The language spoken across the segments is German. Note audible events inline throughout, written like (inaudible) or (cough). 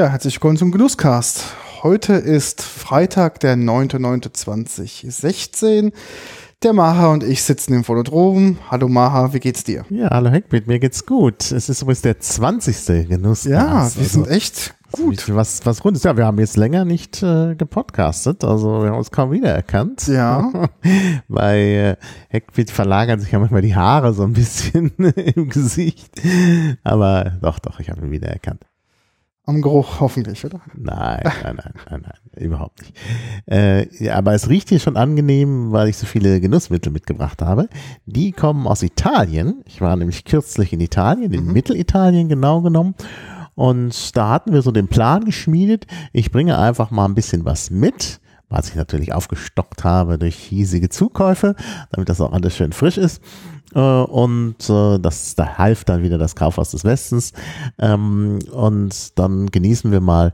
Ja, herzlich willkommen zum Genusscast. Heute ist Freitag, der 9.9.2016. Der Maha und ich sitzen im Phonodrom. Hallo Maha, wie geht's dir? Ja, hallo Heckbit, mir geht's gut. Es ist übrigens der 20. Genusscast. Ja, wir sind echt gut. Was, was rund ist. Ja, wir haben jetzt länger nicht äh, gepodcastet, also wir haben uns kaum wiedererkannt. Ja. (laughs) Bei äh, Heckbit verlagern sich ja manchmal die Haare so ein bisschen (laughs) im Gesicht. Aber doch, doch, ich habe ihn wiedererkannt. Am Geruch hoffentlich, oder? Nein, nein, nein, nein, nein, überhaupt nicht. Äh, ja, aber es riecht hier schon angenehm, weil ich so viele Genussmittel mitgebracht habe. Die kommen aus Italien. Ich war nämlich kürzlich in Italien, in mhm. Mittelitalien genau genommen. Und da hatten wir so den Plan geschmiedet. Ich bringe einfach mal ein bisschen was mit, was ich natürlich aufgestockt habe durch hiesige Zukäufe, damit das auch alles schön frisch ist. Äh, und äh, das da half dann wieder das Kaufhaus des Westens. Ähm, und dann genießen wir mal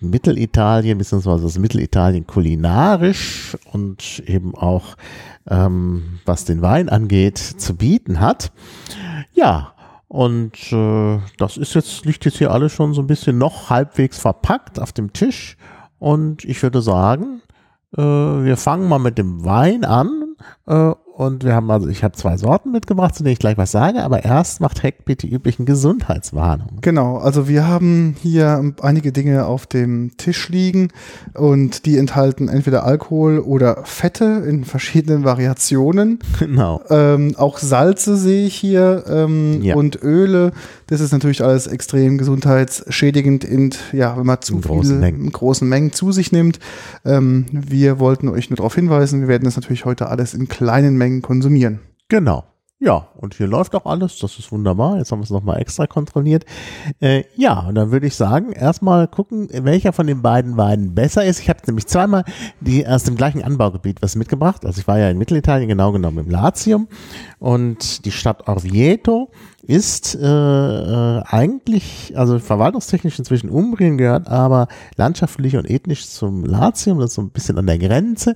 Mittelitalien, beziehungsweise das Mittelitalien kulinarisch und eben auch ähm, was den Wein angeht, zu bieten hat. Ja, und äh, das ist jetzt, liegt jetzt hier alles schon so ein bisschen noch halbwegs verpackt auf dem Tisch. Und ich würde sagen, äh, wir fangen mal mit dem Wein an äh, und wir haben also, ich habe zwei Sorten mitgebracht, zu denen ich gleich was sage, aber erst macht Heck bitte die üblichen Gesundheitswarnungen. Genau, also wir haben hier einige Dinge auf dem Tisch liegen und die enthalten entweder Alkohol oder Fette in verschiedenen (laughs) Variationen. Genau. Ähm, auch Salze sehe ich hier ähm, ja. und Öle. Das ist natürlich alles extrem gesundheitsschädigend, in, ja, wenn man zu in großen, Mengen. in großen Mengen zu sich nimmt. Ähm, wir wollten euch nur darauf hinweisen, wir werden das natürlich heute alles in kleinen Mengen konsumieren. Genau. Ja, und hier läuft auch alles, das ist wunderbar. Jetzt haben wir es nochmal extra kontrolliert. Äh, ja, und dann würde ich sagen, erstmal gucken, welcher von den beiden Weinen besser ist. Ich habe nämlich zweimal die aus dem gleichen Anbaugebiet was mitgebracht. Also ich war ja in Mittelitalien, genau genommen im Latium. Und die Stadt Orvieto ist äh, äh, eigentlich, also verwaltungstechnisch inzwischen Umbrien gehört, aber landschaftlich und ethnisch zum Latium, das ist so ein bisschen an der Grenze.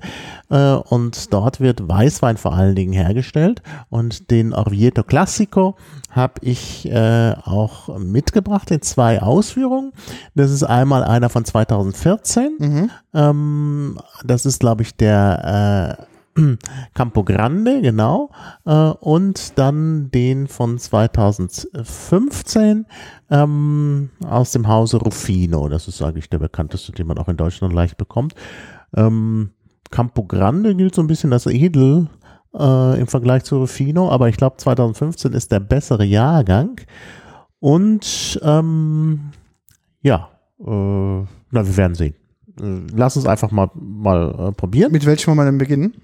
Äh, und dort wird Weißwein vor allen Dingen hergestellt. Und den Orvieto Classico habe ich äh, auch mitgebracht in zwei Ausführungen. Das ist einmal einer von 2014. Mhm. Ähm, das ist, glaube ich, der äh, (clears throat) Campo Grande, genau, äh, und dann den von 2015 ähm, aus dem Hause Rufino. Das ist eigentlich der bekannteste, den man auch in Deutschland leicht bekommt. Ähm, Campo Grande gilt so ein bisschen als edel äh, im Vergleich zu Rufino, aber ich glaube 2015 ist der bessere Jahrgang. Und ähm, ja, äh, na, wir werden sehen. Äh, lass uns einfach mal, mal äh, probieren. Mit welchem wollen wir denn beginnen?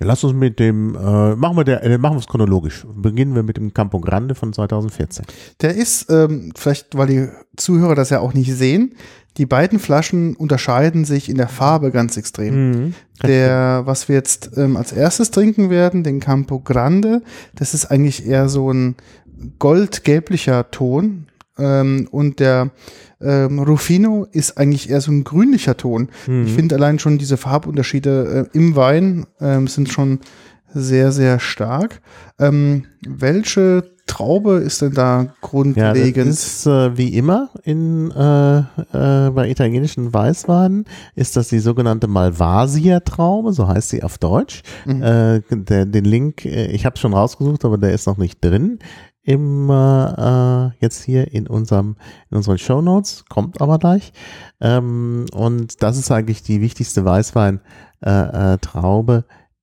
Ja, lass uns mit dem, äh, machen wir der, äh, machen wir es chronologisch. Beginnen wir mit dem Campo Grande von 2014. Der ist, ähm, vielleicht, weil die Zuhörer das ja auch nicht sehen, die beiden Flaschen unterscheiden sich in der Farbe ganz extrem. Mhm, der, was wir jetzt ähm, als erstes trinken werden, den Campo Grande, das ist eigentlich eher so ein goldgelblicher Ton. Ähm, und der ähm, Rufino ist eigentlich eher so ein grünlicher Ton. Mhm. Ich finde allein schon diese Farbunterschiede äh, im Wein äh, sind schon sehr, sehr stark. Ähm, welche Traube ist denn da grundlegend? Ja, das ist äh, wie immer in, äh, äh, bei italienischen Weißweinen ist das die sogenannte Malvasia-Traube, so heißt sie auf Deutsch. Mhm. Äh, der, den Link, äh, ich habe schon rausgesucht, aber der ist noch nicht drin im äh, jetzt hier in unserem in unseren Show Notes kommt aber gleich ähm, und das ist eigentlich die wichtigste Weißwein äh, äh,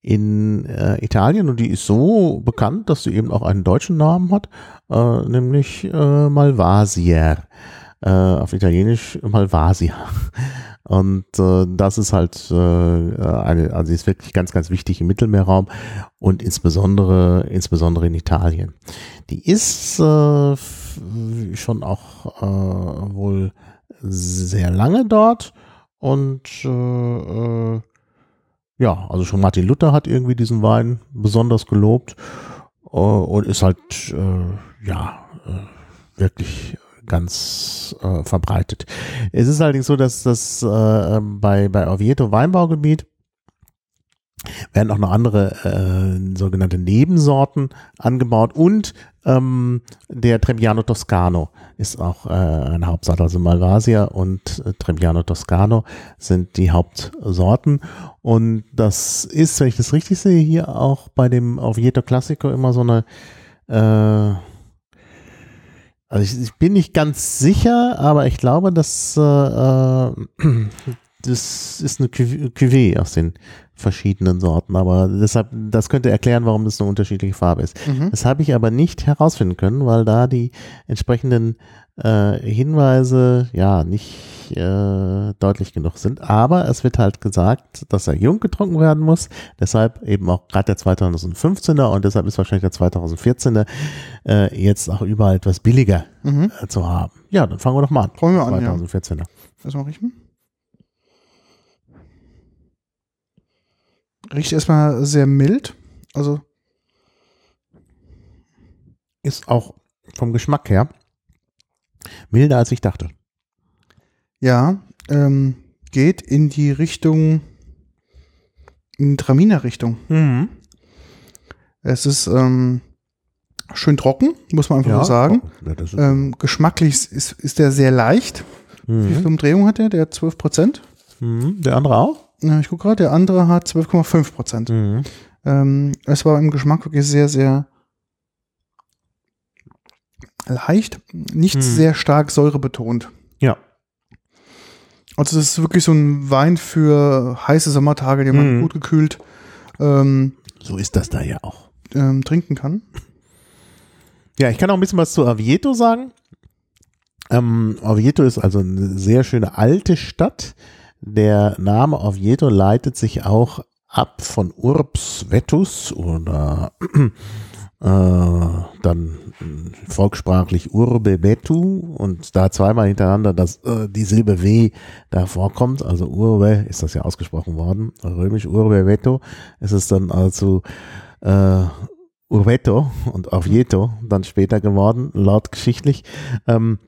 in äh, Italien und die ist so bekannt, dass sie eben auch einen deutschen Namen hat, äh, nämlich äh, Malvasier. Äh, auf Italienisch Malvasia. Und äh, das ist halt äh, eine, also ist wirklich ganz, ganz wichtig im Mittelmeerraum und insbesondere, insbesondere in Italien. Die ist äh, schon auch äh, wohl sehr lange dort und äh, äh, ja, also schon Martin Luther hat irgendwie diesen Wein besonders gelobt äh, und ist halt äh, ja äh, wirklich ganz äh, verbreitet. Es ist allerdings so, dass das äh, bei, bei Oviedo Weinbaugebiet werden auch noch andere äh, sogenannte Nebensorten angebaut und ähm, der Trebbiano Toscano ist auch äh, eine Hauptsaat, also Malvasia und äh, Trebbiano Toscano sind die Hauptsorten und das ist, wenn ich das richtig sehe, hier auch bei dem Oviedo Classico immer so eine äh, also ich, ich, bin nicht ganz sicher, aber ich glaube, dass äh, äh (clears throat) das ist eine Cuvée aus den verschiedenen Sorten, aber deshalb, das könnte erklären, warum das eine unterschiedliche Farbe ist. Mhm. Das habe ich aber nicht herausfinden können, weil da die entsprechenden äh, Hinweise ja nicht äh, deutlich genug sind. Aber es wird halt gesagt, dass er jung getrunken werden muss. Deshalb eben auch gerade der 2015er und deshalb ist wahrscheinlich der 2014er äh, jetzt auch überall etwas billiger mhm. äh, zu haben. Ja, dann fangen wir doch mal an. Fangen wir an. 2014er. Ja. Was mache ich? Riecht erstmal sehr mild. Also. Ist auch vom Geschmack her milder als ich dachte. Ja, ähm, geht in die Richtung, in Traminer-Richtung. Mhm. Es ist ähm, schön trocken, muss man einfach ja, so sagen. Ja, ähm, geschmacklich ist, ist der sehr leicht. Mhm. Wie viel Umdrehung hat der? Der hat 12 Prozent. Mhm. Der andere auch? Ja, ich gucke gerade, der andere hat 12,5 Prozent. Mhm. Ähm, es war im Geschmack wirklich sehr, sehr leicht, nicht mhm. sehr stark säurebetont. Ja. Also das ist wirklich so ein Wein für heiße Sommertage, den man mhm. gut gekühlt ähm, so ist das da ja auch. Ähm, trinken kann. Ja, ich kann auch ein bisschen was zu Avieto sagen. Ähm, Oviedo ist also eine sehr schöne alte Stadt der Name Oviedo leitet sich auch ab von Urbs Vetus oder äh, dann volkssprachlich Urbe Vetu und da zweimal hintereinander dass äh, die Silbe W da vorkommt, also Urbe ist das ja ausgesprochen worden, römisch Urbe Veto, ist es dann also äh, Urbeto und Oviedo dann später geworden, laut geschichtlich. Ähm,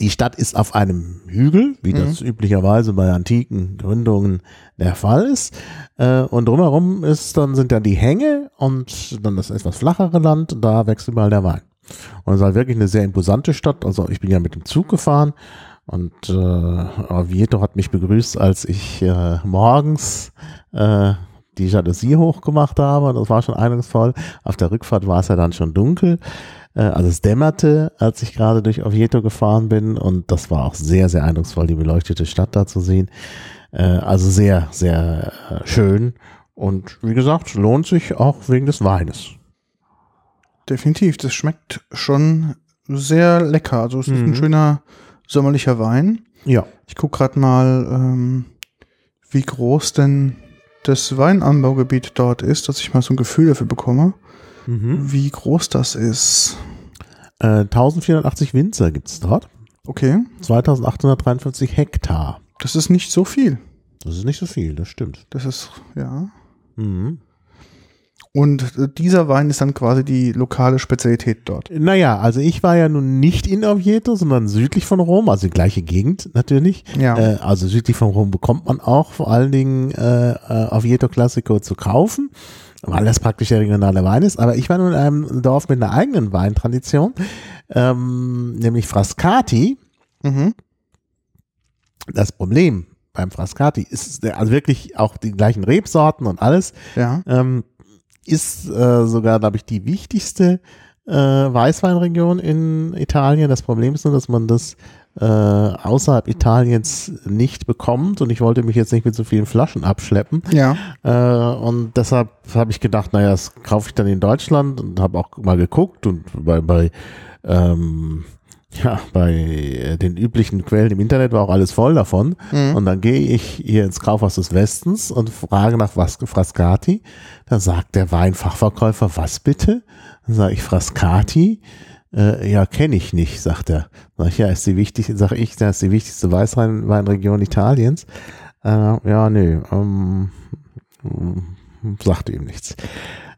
die Stadt ist auf einem Hügel, wie mhm. das üblicherweise bei antiken Gründungen der Fall ist. Äh, und drumherum ist dann sind dann die Hänge und dann das etwas flachere Land. Da wächst überall der Wein. Und es ist halt wirklich eine sehr imposante Stadt. Also ich bin ja mit dem Zug gefahren und äh, Oviedo hat mich begrüßt, als ich äh, morgens äh, die Jalousie hochgemacht habe. Das war schon eindrucksvoll. Auf der Rückfahrt war es ja dann schon dunkel. Äh, also es dämmerte, als ich gerade durch Oviedo gefahren bin und das war auch sehr, sehr eindrucksvoll, die beleuchtete Stadt da zu sehen. Äh, also sehr, sehr äh, schön und wie gesagt, lohnt sich auch wegen des Weines. Definitiv, das schmeckt schon sehr lecker. Also es ist mhm. ein schöner sommerlicher Wein. Ja. Ich gucke gerade mal, ähm, wie groß denn das Weinanbaugebiet dort ist, dass ich mal so ein Gefühl dafür bekomme mhm. wie groß das ist. Äh, 1480 Winzer gibt es dort. Okay. 2853 Hektar. Das ist nicht so viel. Das ist nicht so viel, das stimmt. Das ist, ja. Mhm. Und äh, dieser Wein ist dann quasi die lokale Spezialität dort. Naja, also ich war ja nun nicht in Oviedo, sondern südlich von Rom, also die gleiche Gegend natürlich. Ja. Äh, also südlich von Rom bekommt man auch vor allen Dingen äh, äh Oviedo Classico zu kaufen weil das praktisch der regionale Wein ist. Aber ich war nun in einem Dorf mit einer eigenen Weintradition, ähm, nämlich Frascati. Mhm. Das Problem beim Frascati ist also wirklich auch die gleichen Rebsorten und alles. Ja. Ähm, ist äh, sogar, glaube ich, die wichtigste äh, Weißweinregion in Italien. Das Problem ist nur, dass man das äh, außerhalb Italiens nicht bekommt und ich wollte mich jetzt nicht mit so vielen Flaschen abschleppen. Ja. Äh, und deshalb habe ich gedacht, naja, das kaufe ich dann in Deutschland und habe auch mal geguckt und bei, bei ähm, Ja, bei äh, den üblichen Quellen im Internet war auch alles voll davon. Mhm. Und dann gehe ich hier ins Kaufhaus des Westens und frage nach was Frascati. Da sagt der Weinfachverkäufer, was bitte? Dann sage ich Frascati. Äh, ja, kenne ich nicht, sagt er. Sag ich, ja, ist die wichtigste, sage ich, das ist die wichtigste Weißweinregion Italiens. Äh, ja, nee, ähm, sagt ihm nichts.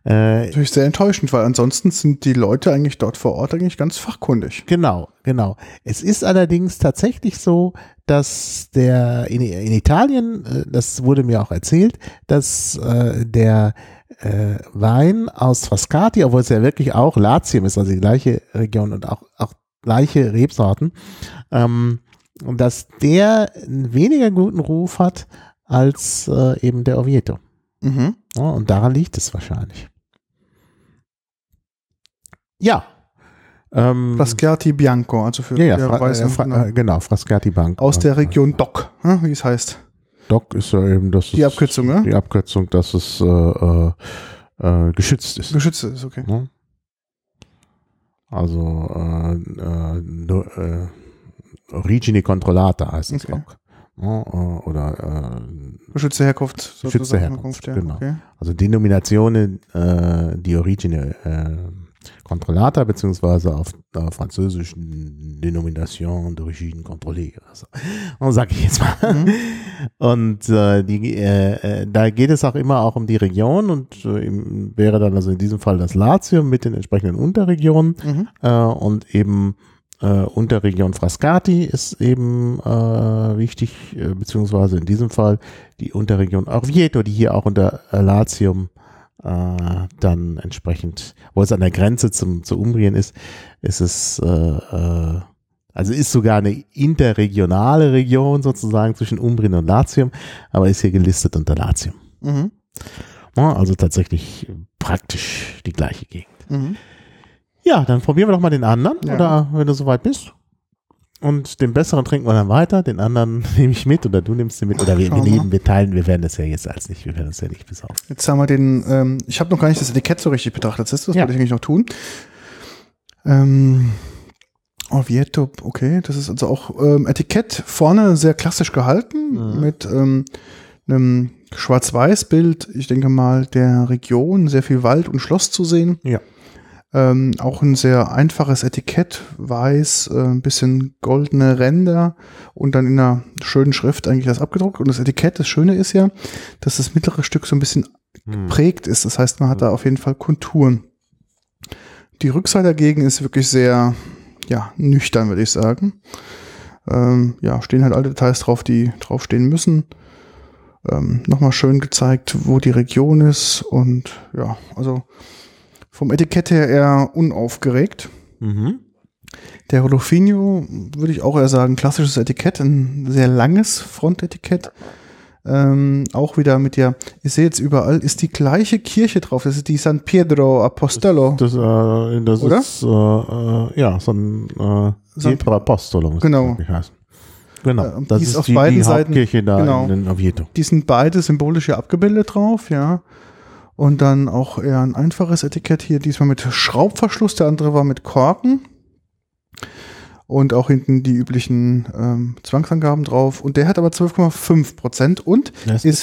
Äh, Natürlich sehr enttäuschend, weil ansonsten sind die Leute eigentlich dort vor Ort eigentlich ganz fachkundig. Genau, genau. Es ist allerdings tatsächlich so, dass der in, in Italien, äh, das wurde mir auch erzählt, dass äh, der äh, Wein aus Frascati, obwohl es ja wirklich auch Latium ist, also die gleiche Region und auch, auch gleiche Rebsorten, ähm, dass der einen weniger guten Ruf hat als äh, eben der Oviedo. Mhm. Ja, und daran liegt es wahrscheinlich. Ja. Ähm, Frascati Bianco, also für ja, ja, Fra äh, Fra genau. äh, genau, Frascati Bianco. Aus der Region DOC, hm, wie es heißt. DOC ist ja eben das. Die Abkürzung, ne? Die Abkürzung, dass es äh, äh, äh geschützt ist. Geschützt ist, okay. Ja? Also äh, äh, Origine Controllata heißt es okay. DOC. Ja, oder äh, geschützte Herkunft. Geschützte Herkunft, ja, genau. Okay. Also Denominationen, äh, die Origine äh, Controllata, beziehungsweise auf äh, Französisch Denomination d'origine contrôlée. Also, sag ich jetzt mal. Mhm. Und äh, die, äh, äh, da geht es auch immer auch um die Region und äh, wäre dann also in diesem Fall das Latium mit den entsprechenden Unterregionen mhm. äh, und eben äh, Unterregion Frascati ist eben äh, wichtig, äh, beziehungsweise in diesem Fall die Unterregion Orvieto, die hier auch unter Latium äh, dann entsprechend, wo es an der Grenze zum, zu Umbrien ist, ist es, äh, äh, also ist sogar eine interregionale Region sozusagen zwischen Umbrien und Latium, aber ist hier gelistet unter Latium. Mhm. Ja, also tatsächlich praktisch die gleiche Gegend. Mhm. Ja, dann probieren wir doch mal den anderen, ja. oder wenn du soweit bist. Und den besseren trinken wir dann weiter, den anderen (laughs) nehme ich mit oder du nimmst den mit oder wir, wir nehmen, wir teilen, wir werden das ja jetzt als nicht, wir werden das ja nicht besaufen. Jetzt haben wir den, ähm, ich habe noch gar nicht das Etikett so richtig betrachtet, das, das ja. wollte ich eigentlich noch tun. Ähm, Oviedo, okay, das ist also auch ähm, Etikett vorne sehr klassisch gehalten mhm. mit ähm, einem Schwarz-Weiß-Bild, ich denke mal der Region, sehr viel Wald und Schloss zu sehen. Ja. Ähm, auch ein sehr einfaches Etikett, weiß, äh, ein bisschen goldene Ränder und dann in einer schönen Schrift eigentlich das abgedruckt. Und das Etikett, das Schöne ist ja, dass das mittlere Stück so ein bisschen hm. geprägt ist. Das heißt, man hat da auf jeden Fall Konturen. Die Rückseite dagegen ist wirklich sehr, ja, nüchtern, würde ich sagen. Ähm, ja, stehen halt alle Details drauf, die draufstehen müssen. Ähm, Nochmal schön gezeigt, wo die Region ist und ja, also vom Etikett her eher unaufgeregt. Mhm. Der Rodolfinho würde ich auch eher sagen, klassisches Etikett, ein sehr langes Frontetikett. Ähm, auch wieder mit der, ich sehe jetzt überall, ist die gleiche Kirche drauf. Das ist die San Pedro Apostolo. Das, das, äh, das Oder? ist, äh, äh, ja, so ein äh, Pedro Apostolo. Genau. Genau. Äh, das ist, ist auf die, beiden die Seiten. da genau. in Oviedo. Die sind beide symbolisch hier abgebildet drauf, ja. Und dann auch eher ein einfaches Etikett hier, diesmal mit Schraubverschluss, der andere war mit Korken. Und auch hinten die üblichen ähm, Zwangsangaben drauf. Und der hat aber 12,5 Prozent und ist, ist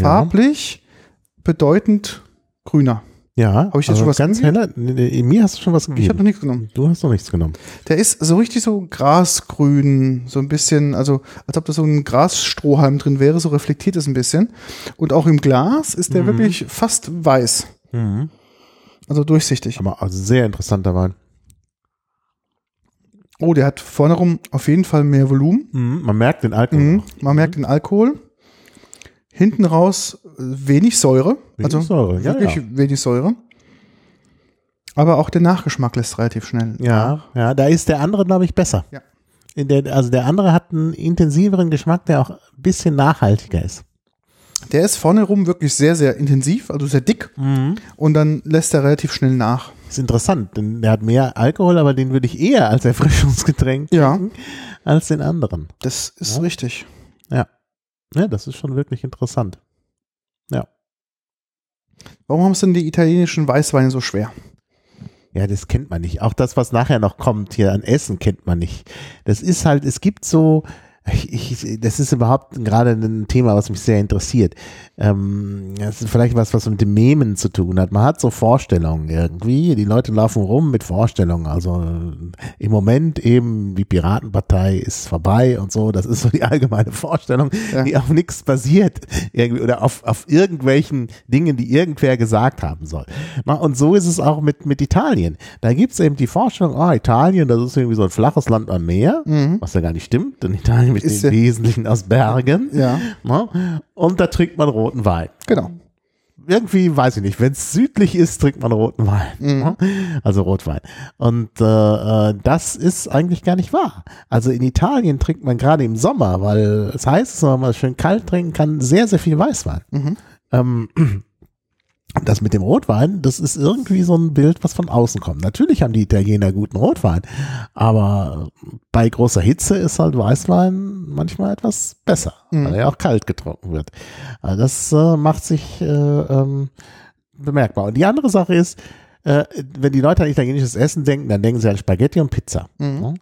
farblich ja. bedeutend grüner. Ja, habe ich jetzt schon was ganz heller. Mir hast du schon was gegeben. Ich habe noch nichts genommen. Du hast noch nichts genommen. Der ist so richtig so grasgrün, so ein bisschen, also als ob da so ein Grasstrohhalm drin wäre, so reflektiert es ein bisschen. Und auch im Glas ist der mhm. wirklich fast weiß. Mhm. Also durchsichtig. Aber also sehr interessanter Wein. Oh, der hat vorne rum auf jeden Fall mehr Volumen. Mhm. Man merkt den Alkohol. Mhm. Man merkt den Alkohol. Hinten raus wenig Säure. Wenig also Säure, ja, wirklich ja. wenig Säure. Aber auch der Nachgeschmack lässt relativ schnell. Ja, ja, da ist der andere, glaube ich, besser. Ja. Der, also der andere hat einen intensiveren Geschmack, der auch ein bisschen nachhaltiger ist. Der ist vorne rum wirklich sehr, sehr intensiv, also sehr dick. Mhm. Und dann lässt er relativ schnell nach. ist interessant, denn der hat mehr Alkohol, aber den würde ich eher als Erfrischungsgetränk ja. als den anderen. Das ist ja. richtig. Ja. Ja, das ist schon wirklich interessant. Ja. Warum haben es denn die italienischen Weißweine so schwer? Ja, das kennt man nicht. Auch das, was nachher noch kommt hier an Essen, kennt man nicht. Das ist halt, es gibt so, ich, ich, das ist überhaupt gerade ein Thema, was mich sehr interessiert. Ähm, das ist vielleicht was, was mit dem Memen zu tun hat. Man hat so Vorstellungen irgendwie. Die Leute laufen rum mit Vorstellungen. Also äh, im Moment eben die Piratenpartei ist vorbei und so. Das ist so die allgemeine Vorstellung, ja. die auf nichts basiert irgendwie oder auf, auf irgendwelchen Dingen, die irgendwer gesagt haben soll. Und so ist es auch mit, mit Italien. Da gibt es eben die Vorstellung, ah, Italien, das ist irgendwie so ein flaches Land am Meer, mhm. was ja gar nicht stimmt, denn Italien ist den Wesentlichen aus Bergen. Ja. Und da trinkt man roten Wein. Genau. Irgendwie, weiß ich nicht, wenn es südlich ist, trinkt man roten Wein. Mhm. Also Rotwein. Und äh, äh, das ist eigentlich gar nicht wahr. Also in Italien trinkt man gerade im Sommer, weil es heißt, dass man schön kalt trinken kann, sehr, sehr viel Weißwein. Mhm. Ähm, das mit dem Rotwein, das ist irgendwie so ein Bild, was von außen kommt. Natürlich haben die Italiener guten Rotwein, aber bei großer Hitze ist halt Weißwein manchmal etwas besser, mhm. weil er auch kalt getrunken wird. Also das äh, macht sich äh, ähm, bemerkbar. Und die andere Sache ist, äh, wenn die Leute an italienisches Essen denken, dann denken sie an Spaghetti und Pizza. Mhm.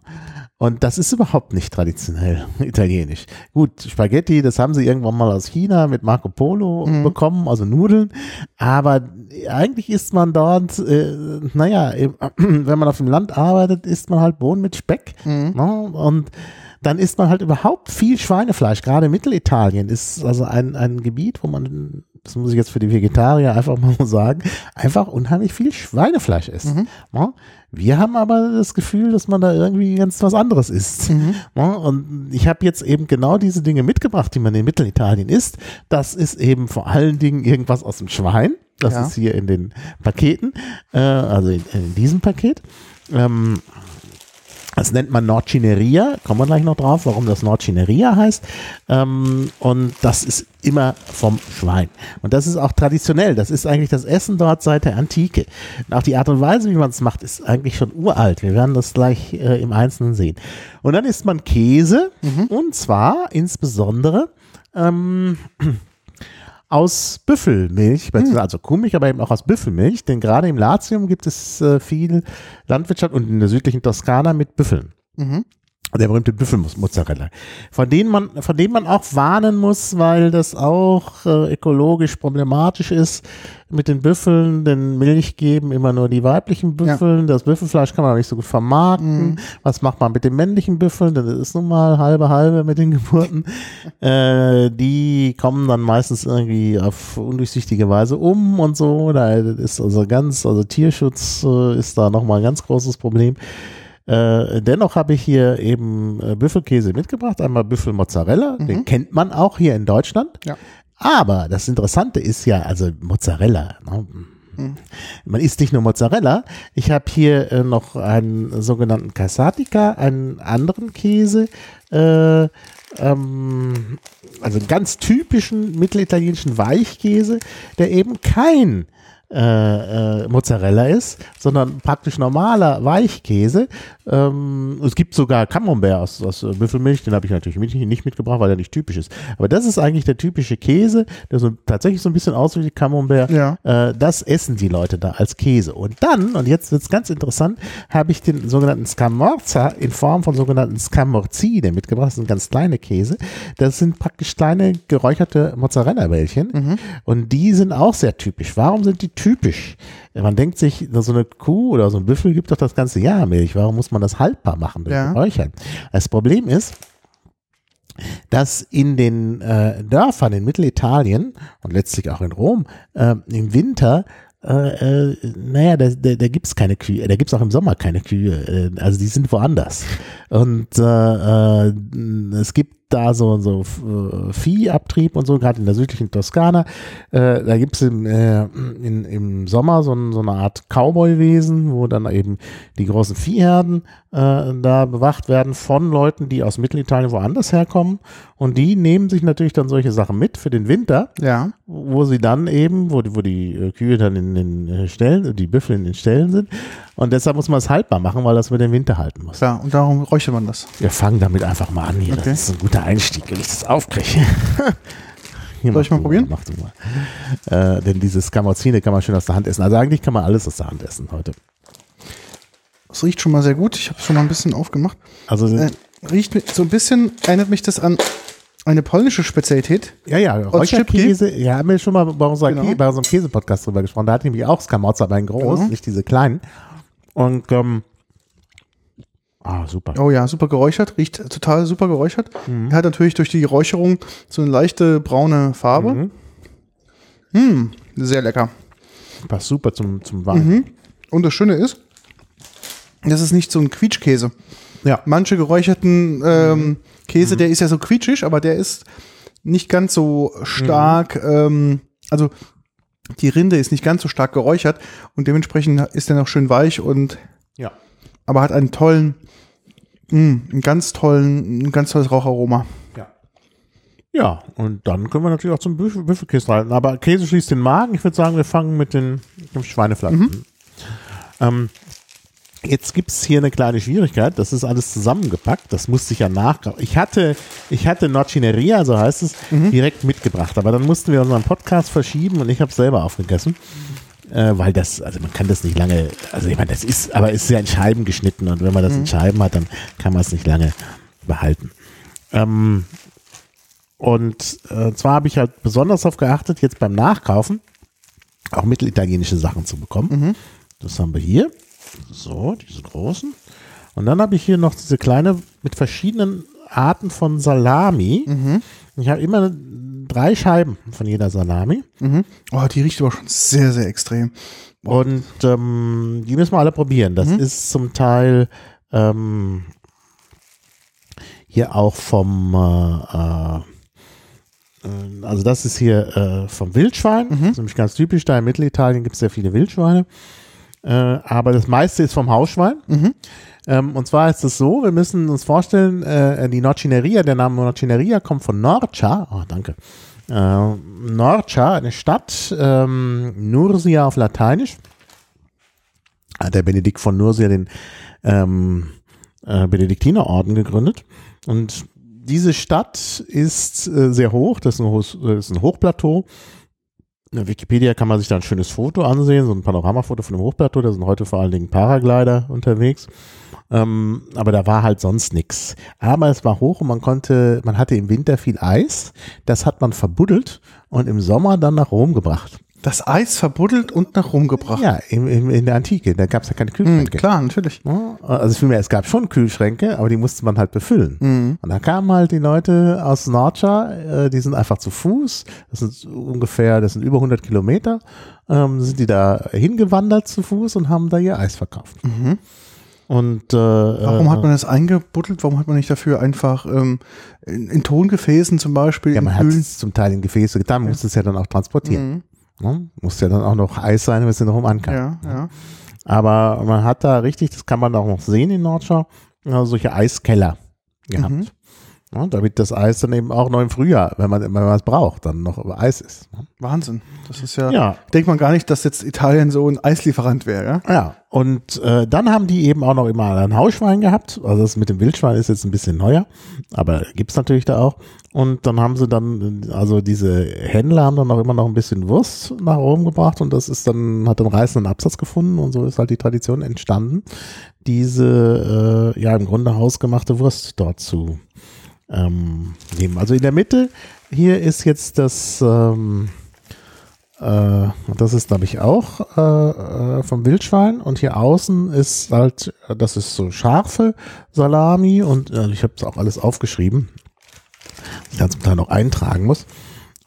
Und das ist überhaupt nicht traditionell (laughs) italienisch. Gut, Spaghetti, das haben sie irgendwann mal aus China mit Marco Polo mhm. bekommen, also Nudeln. Aber eigentlich isst man dort, äh, naja, (clears throat) wenn man auf dem Land arbeitet, isst man halt Bohnen mit Speck. Mhm. Ne? Und dann isst man halt überhaupt viel Schweinefleisch. Gerade Mittelitalien ist also ein, ein Gebiet, wo man das muss ich jetzt für die Vegetarier einfach mal (laughs) sagen, einfach unheimlich viel Schweinefleisch isst. Mhm. Wir haben aber das Gefühl, dass man da irgendwie ganz was anderes isst. Mhm. Und ich habe jetzt eben genau diese Dinge mitgebracht, die man in Mittelitalien isst. Das ist eben vor allen Dingen irgendwas aus dem Schwein. Das ja. ist hier in den Paketen, äh, also in, in, diesem Paket. Ähm, das nennt man Nordchineria, kommen wir gleich noch drauf, warum das Nordchineria heißt. Ähm, und das ist immer vom Schwein. Und das ist auch traditionell. Das ist eigentlich das Essen dort seit der Antike. Und auch die Art und Weise, wie man es macht, ist eigentlich schon uralt. Wir werden das gleich äh, im Einzelnen sehen. Und dann isst man Käse mhm. und zwar insbesondere ähm, aus Büffelmilch, hm. also Kuhmilch, aber eben auch aus Büffelmilch, denn gerade im Latium gibt es äh, viel Landwirtschaft und in der südlichen Toskana mit Büffeln. Mhm der berühmte Büffelmozzarella, von denen man, von dem man auch warnen muss, weil das auch äh, ökologisch problematisch ist mit den Büffeln, denn Milch geben immer nur die weiblichen Büffeln, ja. das Büffelfleisch kann man auch nicht so gut vermarkten. Mhm. Was macht man mit den männlichen Büffeln? Das ist nun mal halbe halbe mit den Geburten. (laughs) äh, die kommen dann meistens irgendwie auf undurchsichtige Weise um und so. Da ist also ganz, also Tierschutz äh, ist da nochmal ein ganz großes Problem. Äh, dennoch habe ich hier eben äh, Büffelkäse mitgebracht, einmal Büffelmozzarella, mhm. den kennt man auch hier in Deutschland. Ja. Aber das Interessante ist ja, also Mozzarella. Ne? Mhm. Man isst nicht nur Mozzarella. Ich habe hier äh, noch einen sogenannten Casatica, einen anderen Käse, äh, ähm, also einen ganz typischen mittelitalienischen Weichkäse, der eben kein äh, äh, Mozzarella ist, sondern praktisch normaler Weichkäse. Ähm, es gibt sogar Camembert aus, aus Büffelmilch, den habe ich natürlich nicht mitgebracht, weil er nicht typisch ist. Aber das ist eigentlich der typische Käse, der so tatsächlich so ein bisschen aussieht wie Camembert. Ja. Äh, das essen die Leute da als Käse. Und dann, und jetzt wird es ganz interessant, habe ich den sogenannten Scamorza in Form von sogenannten Scamorzi mitgebracht. Das sind ganz kleine Käse. Das sind praktisch kleine geräucherte Mozzarella-Bällchen. Mhm. Und die sind auch sehr typisch. Warum sind die typisch? Man denkt sich, so eine Kuh oder so ein Büffel gibt doch das ganze Jahr Milch. Warum muss man das haltbar machen ja. Räuchern? Das Problem ist, dass in den äh, Dörfern in Mittelitalien und letztlich auch in Rom äh, im Winter äh, äh, naja, da, da, da gibt es keine Kühe, da gibt es auch im Sommer keine Kühe, äh, also die sind woanders. Und äh, äh, es gibt da so, so äh, Viehabtrieb und so, gerade in der südlichen Toskana. Äh, da gibt es im, äh, in, im Sommer so, so eine Art Cowboy-Wesen, wo dann eben die großen Viehherden äh, da bewacht werden von Leuten, die aus Mittelitalien woanders herkommen. Und die nehmen sich natürlich dann solche Sachen mit für den Winter, ja. wo sie dann eben, wo die, wo die äh, Kühe dann in den äh, Ställen, die Büffel in den Ställen sind. Und deshalb muss man es haltbar machen, weil das mit dem Winter halten muss. Ja, und darum räuchert man das. Wir fangen damit einfach mal an hier. Okay. Das ist ein guter Einstieg, wenn ich das aufkriege. (laughs) Hier, Soll ich mal probieren? Mal, mach du mal. Äh, denn dieses Kamazine kann man schön aus der Hand essen. Also eigentlich kann man alles aus der Hand essen heute. Es riecht schon mal sehr gut. Ich habe es schon mal ein bisschen aufgemacht. Also Äh, riecht so ein bisschen, erinnert mich das an eine polnische Spezialität. Ja, ja, Räucherkäse? Ja, haben wir schon mal bei, unserer Genau. Kä- bei unserem Käse-Podcast drüber gesprochen. Da hat nämlich auch Skamotzer, aber ein groß, Genau. nicht diese kleinen. Und, ähm, ah, super. Oh ja, super geräuchert, riecht total super geräuchert. Er hat natürlich durch die Räucherung so eine leichte braune Farbe. Mhm. Hm, sehr lecker. Passt super zum, zum Wein. Mhm. Und das Schöne ist, das ist nicht so ein Quietschkäse. Ja. Manche geräucherten ähm, Käse, der ist ja so quietschig, aber der ist nicht ganz so stark, ähm, also die Rinde ist nicht ganz so stark geräuchert und dementsprechend ist der noch schön weich und Ja. aber hat einen tollen, mh, einen ganz tollen, ein ganz tolles Raucharoma. Ja. Ja, und dann können wir natürlich auch zum Büffel- Büffelkäse halten. Aber Käse schließt den Magen. Ich würde sagen, wir fangen mit den, Schweinefleisch an. Ähm, jetzt gibt es hier eine kleine Schwierigkeit. Das ist alles zusammengepackt. Das musste ich ja nachgraben. Ich hatte, ich hatte Nocineria, so heißt es, direkt mitgebracht. Aber dann mussten wir unseren Podcast verschieben und ich habe selber aufgegessen. Äh, weil das, also man kann das nicht lange, also ich meine, das ist, aber es ist ja in Scheiben geschnitten und wenn man das in Scheiben hat, dann kann man es nicht lange behalten. Ähm, und äh, zwar habe ich halt besonders darauf geachtet, jetzt beim Nachkaufen auch mittelitalienische Sachen zu bekommen. Das haben wir hier. So, diese großen. Und dann habe ich hier noch diese kleine mit verschiedenen Arten von Salami. Ich habe immer drei Scheiben von jeder Salami. Oh, die riecht aber schon sehr, sehr extrem. Und ähm, die müssen wir alle probieren. Das ist zum Teil ähm, hier auch vom, äh, äh, also das ist hier äh, vom Wildschwein. Das ist nämlich ganz typisch. Da in Mittelitalien gibt es sehr viele Wildschweine. Äh, aber das meiste ist vom Hausschwein. Ähm, und zwar ist es so, wir müssen uns vorstellen, äh, die Nocineria, der Name Nocineria kommt von Norcia. Oh, danke. Äh, Norcia, eine Stadt, ähm, Nursia auf Lateinisch. Hat der Benedikt von Nursia den ähm, äh, Benediktinerorden gegründet. Und diese Stadt ist äh, sehr hoch, das ist ein, hohes, das ist ein Hochplateau. In Wikipedia kann man sich da ein schönes Foto ansehen, so ein Panoramafoto von dem Hochplateau. Da sind heute vor allen Dingen Paraglider unterwegs. Ähm, aber da war halt sonst nichts. Aber es war hoch und man konnte, man hatte im Winter viel Eis. Das hat man verbuddelt und im Sommer dann nach Rom gebracht. Das Eis verbuddelt und nach Rom gebracht. Ja, in, in, in der Antike. Da gab es ja keine Hm, Kühlschränke. klar, natürlich. Ja, Also vielmehr, es gab schon Kühlschränke, aber die musste man halt befüllen. Mhm. Und da kamen halt die Leute aus Norcia, äh, die sind einfach zu Fuß, das sind ungefähr, das sind über 100 Kilometer, ähm, sind die da hingewandert zu Fuß und haben da ihr Eis verkauft. Und äh, Mhm. Warum äh, hat man das eingebuddelt? Warum hat man nicht dafür einfach ähm, in, in Tongefäßen zum Beispiel ja, man hat es zum Teil in Gefäße getan, man musste es ja dann auch transportieren. Mhm. Ne? Muss ja dann auch noch Eis sein, wenn es noch um ankam. Ja, ja. Aber man hat da richtig, das kann man auch noch sehen in Nordschau, äh, solche Eiskeller gehabt. Mhm. Ja, damit das Eis dann eben auch noch im Frühjahr, wenn man, wenn man es braucht, dann noch Eis ist. ne? Wahnsinn. Das ist ja, Ja. denkt man gar nicht, dass jetzt Italien so ein Eislieferant wäre. Ja? Ja, und äh, dann haben die eben auch noch immer ein Hausschwein gehabt. Also das mit dem Wildschwein ist jetzt ein bisschen neuer, aber gibt's natürlich da auch. Und dann haben sie dann, also diese Händler haben dann auch immer noch ein bisschen Wurst nach Rom gebracht und das ist dann, hat dann reißenden Absatz gefunden und so ist halt die Tradition entstanden, diese, äh, ja, im Grunde hausgemachte Wurst dort zu ähm, nehmen. Also in der Mitte hier ist jetzt das, ähm, äh, das ist, glaube ich, auch äh, äh, vom Wildschwein. Und hier außen ist halt, äh, das ist so scharfe Salami und äh, ich habe es auch alles aufgeschrieben, ich dann zum Teil noch eintragen muss.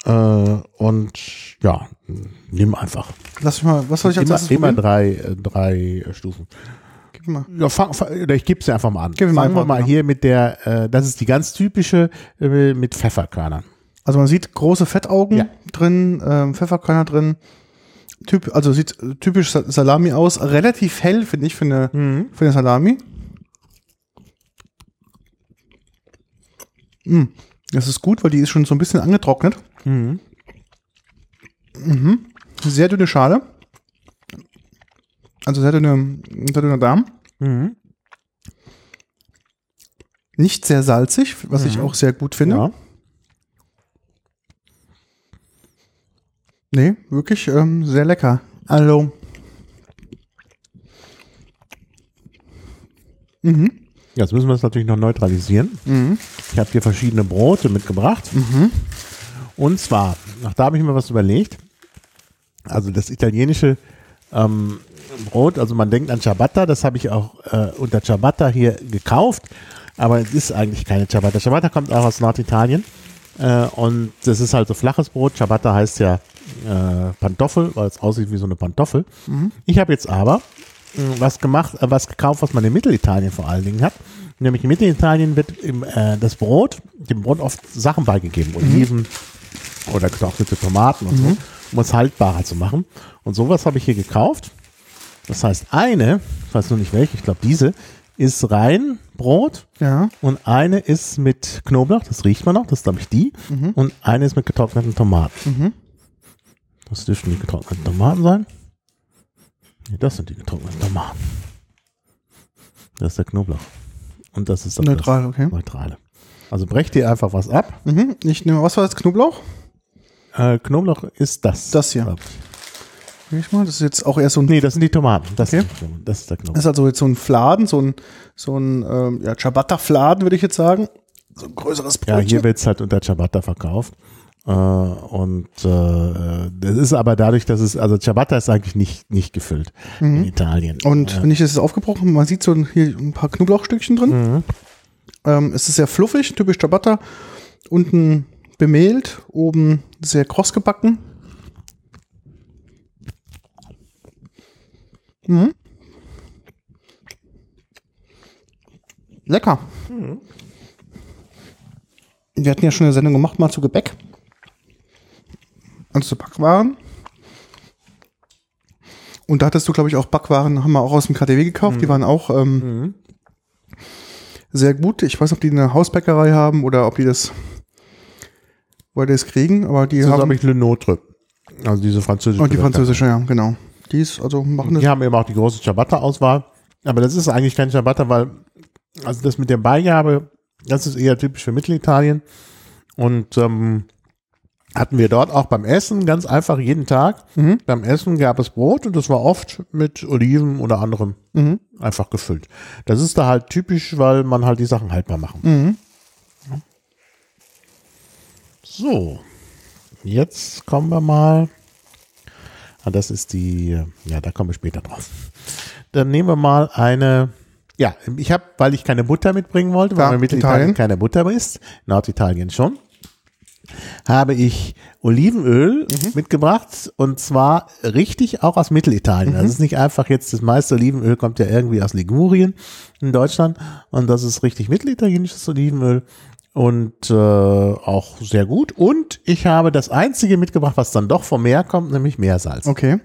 Und ja, nimm einfach. Lass mich mal, was soll ich als Immer, erstes immer probieren? drei, drei Stufen. Mal. Ja, fang, fang, oder ich gebe es einfach mal an. Gib Fangen wir einfach, mal ja. hier mit der, äh, das ist die ganz typische äh, mit Pfefferkörnern. Also man sieht große Fettaugen Ja. drin, ähm, Pfefferkörner drin. Typ, also sieht typisch Sa- Salami aus. Relativ hell, finde ich, für eine, für eine Salami. Mm, Das ist gut, weil die ist schon so ein bisschen angetrocknet. Mhm. Sehr dünne Schale. Also sehr dünne, sehr dünner Darm. Mhm. Nicht sehr salzig, was ich auch sehr gut finde. Ja. Nee, wirklich ähm, sehr lecker. Also. Mhm. Jetzt müssen wir es natürlich noch neutralisieren. Mhm. Ich habe hier verschiedene Brote mitgebracht. Und zwar, ach, da habe ich mir was überlegt. Also das italienische ähm, Brot, also man denkt an Ciabatta, das habe ich auch äh, unter Ciabatta hier gekauft, aber es ist eigentlich keine Ciabatta. Ciabatta kommt auch aus Norditalien äh, und das ist halt so flaches Brot. Ciabatta heißt ja äh, Pantoffel, weil es aussieht wie so eine Pantoffel. Ich habe jetzt aber mh, was gemacht, äh, was gekauft, was man in Mittelitalien vor allen Dingen hat. Nämlich in Mittelitalien wird im, äh, das Brot, dem Brot oft Sachen beigegeben, Oliven oder getrocknete Tomaten und so, um es haltbarer zu machen. Und sowas habe ich hier gekauft. Das heißt, eine, ich weiß nur nicht welche, ich glaube diese, ist rein Brot Ja. und eine ist mit Knoblauch, das riecht man noch, das ist glaube ich die. Und eine ist mit getrockneten Tomaten. Das dürften die getrockneten Tomaten sein. Nee, das sind die getrockneten Tomaten. Das ist der Knoblauch. Und das ist das Neutral, okay. Neutrale. Also brecht ihr einfach was ab. Mhm. Ich nehme, was war das? Knoblauch? Äh, Knoblauch ist das. Das hier. Ich. Mal. Das ist jetzt auch eher so ein, Nee, das sind die Tomaten. Das, Okay. ist, das ist der Knoblauch. das ist also jetzt so ein Fladen, so ein, so ein, ähm, ja, Ciabatta-Fladen, würde ich jetzt sagen. So ein größeres Brot. Ja, hier wird's halt unter Ciabatta verkauft. Äh, und äh, das ist aber dadurch, dass es, also Ciabatta ist eigentlich nicht, nicht gefüllt in Italien. Und äh, wenn ich es aufgebrochen, man sieht so ein- hier ein paar Knoblauchstückchen drin. Mhm. Ähm, es ist sehr fluffig, typisch Ciabatta. Unten bemehlt, oben sehr kross gebacken. Mhm. Lecker. Wir hatten ja schon eine Sendung gemacht, mal zu Gebäck. Und zu Backwaren. Und da hattest du, glaube ich, auch Backwaren, haben wir auch aus dem KTW gekauft. Die waren auch ähm, sehr gut. Ich weiß, ob die eine Hausbäckerei haben oder ob die das, die das kriegen, aber die das haben. habe ich Le Notre. Also diese französische. und die französische, ja, genau. Die ist, also machen das. Die haben eben auch die große Ciabatta-Auswahl. Aber das ist eigentlich kein Ciabatta, weil, also das mit der Beigabe, das ist eher typisch für Mittelitalien. Und ähm, hatten wir dort auch beim Essen ganz einfach jeden Tag. Mhm. Beim Essen gab es Brot und das war oft mit Oliven oder anderem Mhm. einfach gefüllt. Das ist da halt typisch, weil man halt die Sachen haltbar machen. Mhm. So, jetzt kommen wir mal. Ah, das ist die, ja, da kommen wir später drauf. Dann nehmen wir mal eine. Ja, ich habe, weil ich keine Butter mitbringen wollte, weil in Mittelitalien Italien. keine Butter isst, Norditalien schon, habe ich Olivenöl Mhm. mitgebracht und zwar richtig auch aus Mittelitalien. Mhm. Das ist nicht einfach jetzt, das meiste Olivenöl kommt ja irgendwie aus Ligurien in Deutschland und das ist richtig mittelitalienisches Olivenöl und äh, auch sehr gut. Und ich habe das einzige mitgebracht, was dann doch vom Meer kommt, nämlich Meersalz. Okay.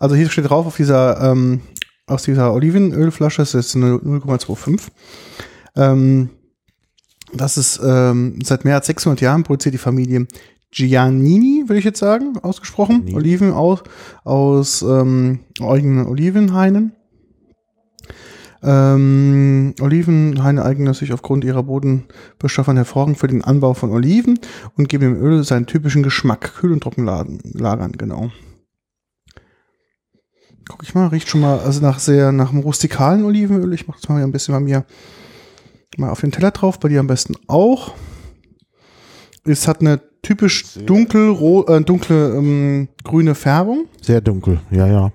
Also hier steht drauf auf dieser, ähm, aus dieser Olivenölflasche, das ist eine 0,25. Ähm, das ist ähm, seit mehr als 600 Jahren produziert die Familie Giannini, würde ich jetzt sagen, ausgesprochen. Oliven aus, aus ähm, eigenen Olivenhainen. Ähm, Olivenhaine eignen sich aufgrund ihrer Bodenbestoffe hervorragend für den Anbau von Oliven und geben dem Öl seinen typischen Geschmack. Kühl und trocken lagern, genau. Guck ich mal, riecht schon mal also nach sehr nach einem rustikalen Olivenöl. Ich mache das mal hier ein bisschen bei mir mal auf den Teller drauf, bei dir am besten auch. Es hat eine typisch dunkel, äh, dunkle ähm, grüne Färbung. Sehr dunkel, ja, ja.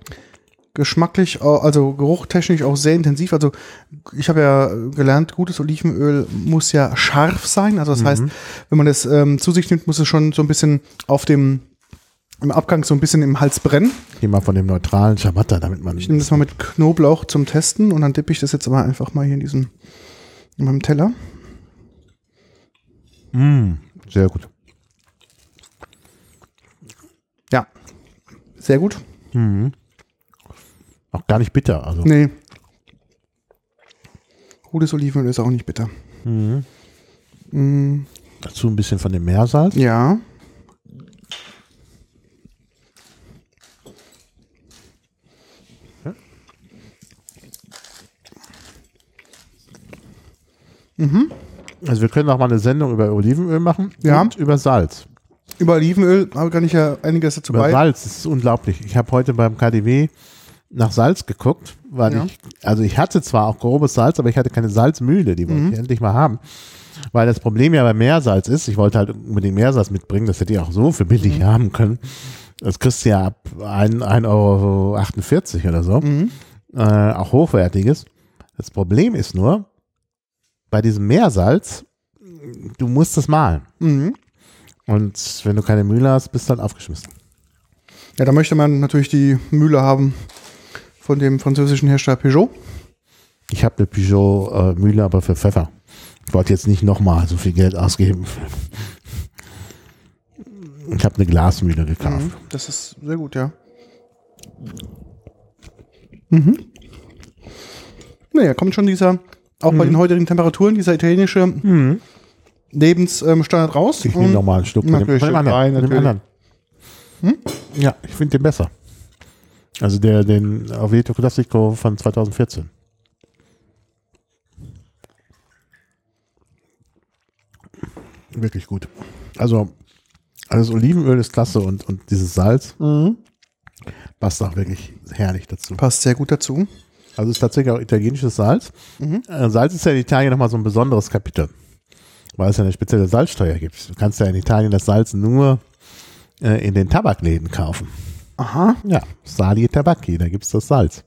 Geschmacklich, also geruchtechnisch auch sehr intensiv. Also ich habe ja gelernt, gutes Olivenöl muss ja scharf sein. Also das heißt, wenn man das ähm, zu sich nimmt, muss es schon so ein bisschen auf dem im Abgang so ein bisschen im Hals brennen. Geh mal von dem neutralen Ciabatta, damit man. Ich nehme das mal mit Knoblauch zum Testen und dann dippe ich das jetzt aber einfach mal hier in diesem in meinem Teller. Mm, sehr gut. Ja. Sehr gut. Auch gar nicht bitter. Also Nee. Gutes Olivenöl ist auch nicht bitter. Mm, dazu ein bisschen von dem Meersalz. ja. Also wir können auch mal eine Sendung über Olivenöl machen Ja. und über Salz. Über Olivenöl kann ich ja einiges dazu Über bei. Salz, das ist unglaublich. Ich habe heute beim KDW nach Salz geguckt, weil Ja. ich, also ich hatte zwar auch grobes Salz, aber ich hatte keine Salzmühle, die wollte Mhm. ich endlich mal haben. Weil das Problem ja bei Meersalz ist, ich wollte halt unbedingt Meersalz mitbringen, das hätte ich auch so für billig Mhm. haben können. Das kriegst du ja ab 1,48 Euro oder so. Mhm. Äh, auch hochwertiges. Das Problem ist nur, bei diesem Meersalz, du musst das mahlen. Mhm. Und wenn du keine Mühle hast, bist du halt aufgeschmissen. Ja, da möchte man natürlich die Mühle haben von dem französischen Hersteller Peugeot. Ich habe eine Peugeot-Mühle, aber für Pfeffer. Ich wollte jetzt nicht nochmal so viel Geld ausgeben. Ich habe eine Glasmühle gekauft. Mhm. Das ist sehr gut, ja. Mhm. Naja, kommt schon dieser, auch bei den heutigen Temperaturen, dieser italienische Lebensstandard raus. Ich nehme nochmal einen Schluck Natürlich, rein, natürlich. anderen. Ja, ich finde den besser. Also der, den Aveto Classico von 2014. Wirklich gut. Also, also das Olivenöl ist klasse und, und dieses Salz Mhm. passt auch wirklich herrlich dazu. Passt sehr gut dazu. Also es ist tatsächlich auch italienisches Salz. Äh, Salz ist ja in Italien nochmal so ein besonderes Kapitel, weil es ja eine spezielle Salzsteuer gibt. Du kannst ja in Italien das Salz nur äh, in den Tabakläden kaufen. Aha. Ja, Sali Tabacchi, da gibt's das Salz.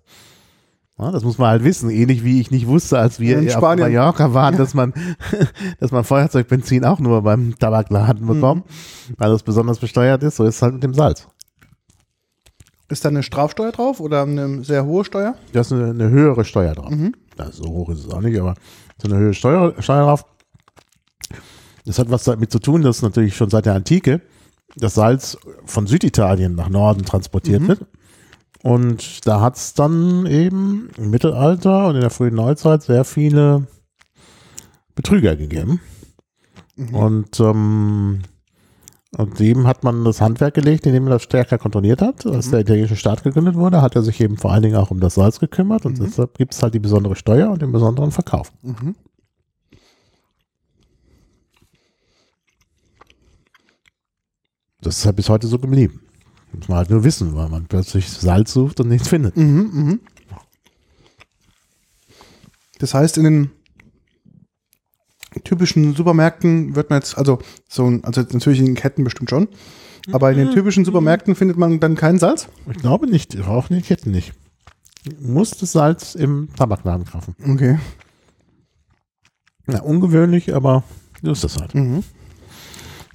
Ja, das muss man halt wissen, ähnlich wie ich nicht wusste, als wir In auf Spanien. Mallorca waren, dass man, (laughs) dass man Feuerzeugbenzin auch nur beim Tabakladen bekommt, weil das besonders besteuert ist, so ist es halt mit dem Salz. Ist da eine Strafsteuer drauf oder eine sehr hohe Steuer? Da ist eine, eine höhere Steuer drauf. Ja, so hoch ist es auch nicht, aber so eine höhere Steuer, Steuer drauf. Das hat was damit zu tun, dass natürlich schon seit der Antike das Salz von Süditalien nach Norden transportiert wird. Und da hat es dann eben im Mittelalter und in der frühen Neuzeit sehr viele Betrüger gegeben. Und, ähm, und dem hat man das Handwerk gelegt, indem man das stärker kontrolliert hat. Als der italienische Staat gegründet wurde, hat er sich eben vor allen Dingen auch um das Salz gekümmert und deshalb gibt es halt die besondere Steuer und den besonderen Verkauf. Das ist halt bis heute so geblieben. Muss man halt nur wissen, weil man plötzlich Salz sucht und nichts findet. Mhm, mhm. Das heißt, in den typischen Supermärkten wird man jetzt, also so, ein- also jetzt natürlich in den Ketten bestimmt schon, aber in den typischen Supermärkten findet man dann kein Salz? Ich glaube nicht, auch in den Ketten nicht. Muss das Salz im Tabakladen kaufen. Okay. Ja, ungewöhnlich, aber so ist das halt. Mhm.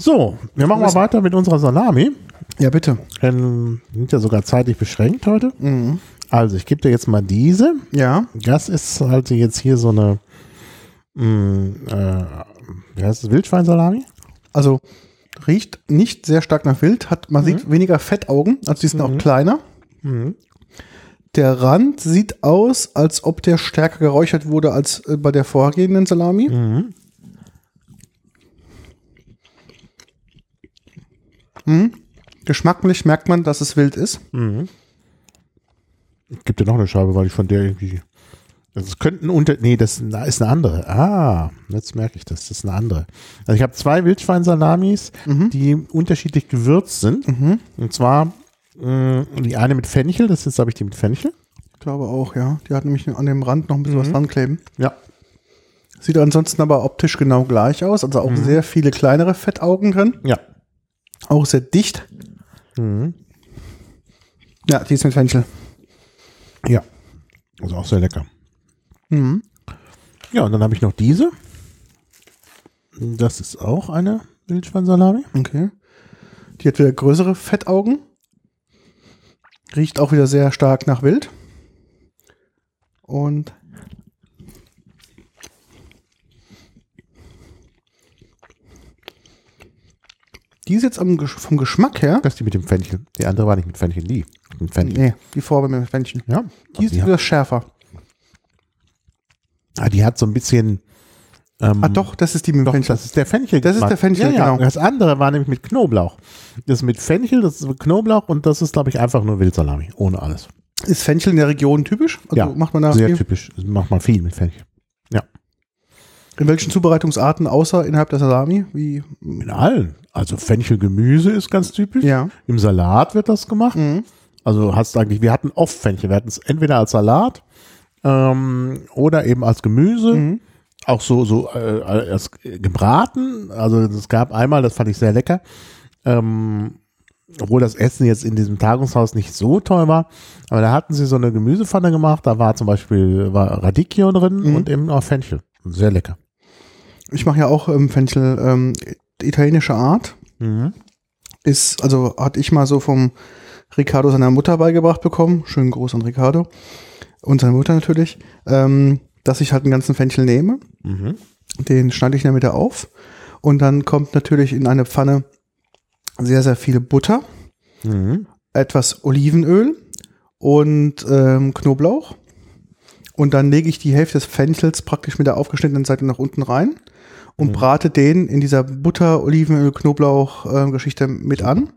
So, wir machen mal weiter mit unserer Salami. Ja, bitte. Denn wir sind ja sogar zeitlich beschränkt heute. Mhm. Also, ich gebe dir jetzt mal diese. Ja. Das ist halt jetzt hier so eine, mh, äh, wie heißt es, Wildschweinsalami? Also riecht nicht sehr stark nach Wild, hat, man sieht weniger Fettaugen, also die sind auch kleiner. Mhm. Der Rand sieht aus, als ob der stärker geräuchert wurde als äh, bei der vorhergehenden Salami. Mhm. Mhm. Geschmacklich merkt man, dass es wild ist. Mhm. Ich gebe dir noch eine Scheibe, weil ich von der irgendwie. Das könnten unter. Nee, das ist eine andere. Ah, jetzt merke ich das. Das ist eine andere. Also ich habe zwei Wildschweinsalamis, die unterschiedlich gewürzt sind. Und zwar mh, die eine mit Fenchel, das ist, habe ich die mit Fenchel. Ich glaube auch, ja. Die hat nämlich an dem Rand noch ein bisschen was dran kleben. Ja. Sieht ansonsten aber optisch genau gleich aus. Also auch sehr viele kleinere Fettaugen drin. Ja. Auch sehr dicht. Mhm. Ja, die ist mit Fenchel. Ja. Also auch sehr lecker. Mhm. Ja, und dann habe ich noch diese. Das ist auch eine Wildschweinsalami. Okay. Die hat wieder größere Fettaugen. Riecht auch wieder sehr stark nach Wild. Und die ist jetzt Gesch- vom Geschmack her. Das ist die mit dem Fenchel. Die andere war nicht mit Fenchel, die. Mit Fenchel. Nee, die Farbe mit Fenchel. Ja. Die ist die, wieder schärfer. ah, die hat so ein bisschen. Ähm, Ah, doch, das ist die mit Doch, Fenchel. das ist der Fenchel. Das ist der Fenchel, ja, ja. genau. Das andere war nämlich mit Knoblauch. Das ist mit Fenchel, das ist mit Knoblauch und das ist, glaube ich, einfach nur Wildsalami. Ohne alles. Ist Fenchel in der Region typisch? Also ja, macht man da sehr viel? typisch. Macht man viel mit Fenchel. In welchen Zubereitungsarten außer innerhalb der Salami? Wie? In allen. Also Fenchelgemüse ist ganz typisch. Ja. Im Salat wird das gemacht. Mhm. Also hast eigentlich, wir hatten oft Fenchel. Wir hatten es entweder als Salat ähm, oder eben als Gemüse. Mhm. Auch so, so äh, als gebraten. Also es gab einmal, das fand ich sehr lecker. Ähm, obwohl das Essen jetzt in diesem Tagungshaus nicht so toll war, aber da hatten sie so eine Gemüsepfanne gemacht, da war zum Beispiel war Radicchio drin Mhm. und eben auch Fenchel. Sehr lecker. Ich mache ja auch ähm, Fenchel ähm, italienische Art. Mhm. Ist, also hatte ich mal so vom Ricardo seiner Mutter beigebracht bekommen. Schönen Gruß an Ricardo. Und seine Mutter natürlich. Ähm, dass ich halt einen ganzen Fenchel nehme. Mhm. Den schneide ich in der Mitte auf. Und dann kommt natürlich in eine Pfanne sehr, sehr viel Butter, Mhm. etwas Olivenöl und ähm, Knoblauch. Und dann lege ich die Hälfte des Fenchels praktisch mit der aufgeschnittenen Seite nach unten rein und Mhm. brate den in dieser Butter, Olivenöl, Knoblauch-Geschichte mit an.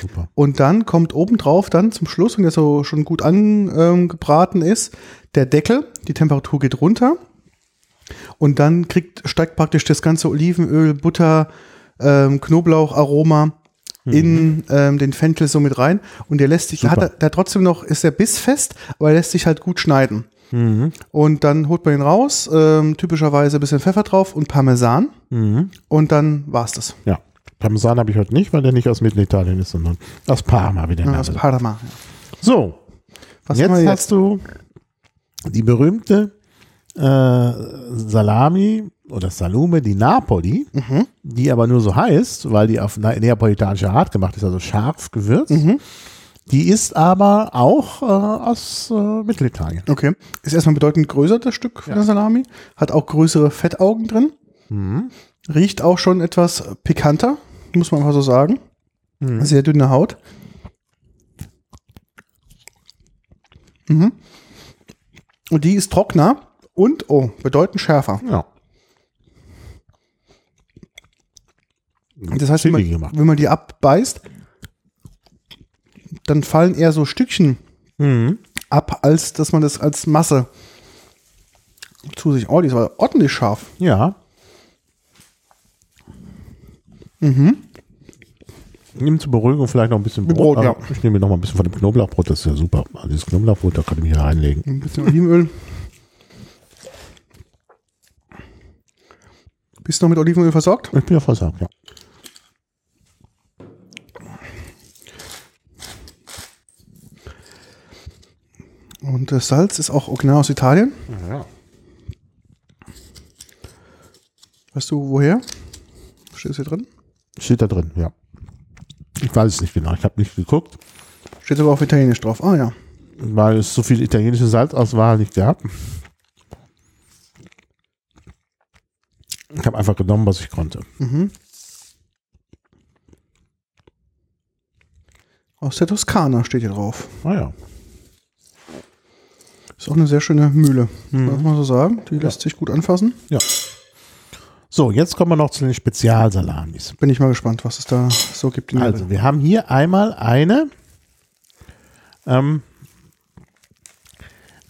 Super. Und dann kommt obendrauf dann zum Schluss, wenn der so schon gut angebraten ist, der Deckel, die Temperatur geht runter. Und dann kriegt, steigt praktisch das ganze Olivenöl, Butter, ähm, Knoblauch, Aroma in ähm, den Fenchel so mit rein. Und der lässt sich, Super. hat er, der trotzdem noch, ist der bissfest, aber er lässt sich halt gut schneiden. Mhm. Und dann holt man ihn raus, ähm, typischerweise ein bisschen Pfeffer drauf und Parmesan. Mhm. Und dann war's das. Ja. Parmesan habe ich heute nicht, weil der nicht aus Mittelitalien ist, sondern aus Parma, wie der Ja, aus. Parma. So, Was jetzt, jetzt? hast du die berühmte äh, Salami oder Salume di Napoli, Mhm. die aber nur so heißt, weil die auf na- neapolitanische Art gemacht ist, also scharf gewürzt. Mhm. Die ist aber auch äh, aus äh, Mittelitalien. Okay. Ist erstmal bedeutend größer, das Stück von der Salami. Hat auch größere Fettaugen drin. Mhm. Riecht auch schon etwas pikanter, muss man einfach so sagen. Mhm. Sehr dünne Haut. Mhm. Und die ist trockener und, oh, bedeutend schärfer. Ja. Das heißt, wenn man, wenn man die abbeißt, dann fallen eher so Stückchen Mhm. ab, als dass man das als Masse zu sich. Oh, die ist aber ordentlich scharf. Ja. Mhm. Nimm zur Beruhigung vielleicht noch ein bisschen Brot. Brot, ja. Ah, Ich nehme mir noch mal ein bisschen von dem Knoblauchbrot, das ist ja super. Also dieses Knoblauchbrot, da kann ich mich hier reinlegen. Ein bisschen Olivenöl. Bist du noch mit Olivenöl versorgt? Ich bin ja versagt, ja. Und das Salz ist auch original aus Italien. ja. Weißt du woher? Steht es hier drin? Steht da drin, ja. Ich weiß es nicht genau, ich habe nicht geguckt, Steht sogar auf Italienisch drauf. Ah ja. weil es so viel italienische Salzauswahl nicht gab. Ich habe einfach genommen, was ich konnte. Mhm. Aus der Toskana steht hier drauf. Ah ja. Ist auch eine sehr schöne Mühle, muss man so sagen. Die lässt sich gut anfassen. Ja. So, jetzt kommen wir noch zu den Spezialsalamis. Bin ich mal gespannt, was es da so gibt. Also, wir haben hier einmal eine. Ähm,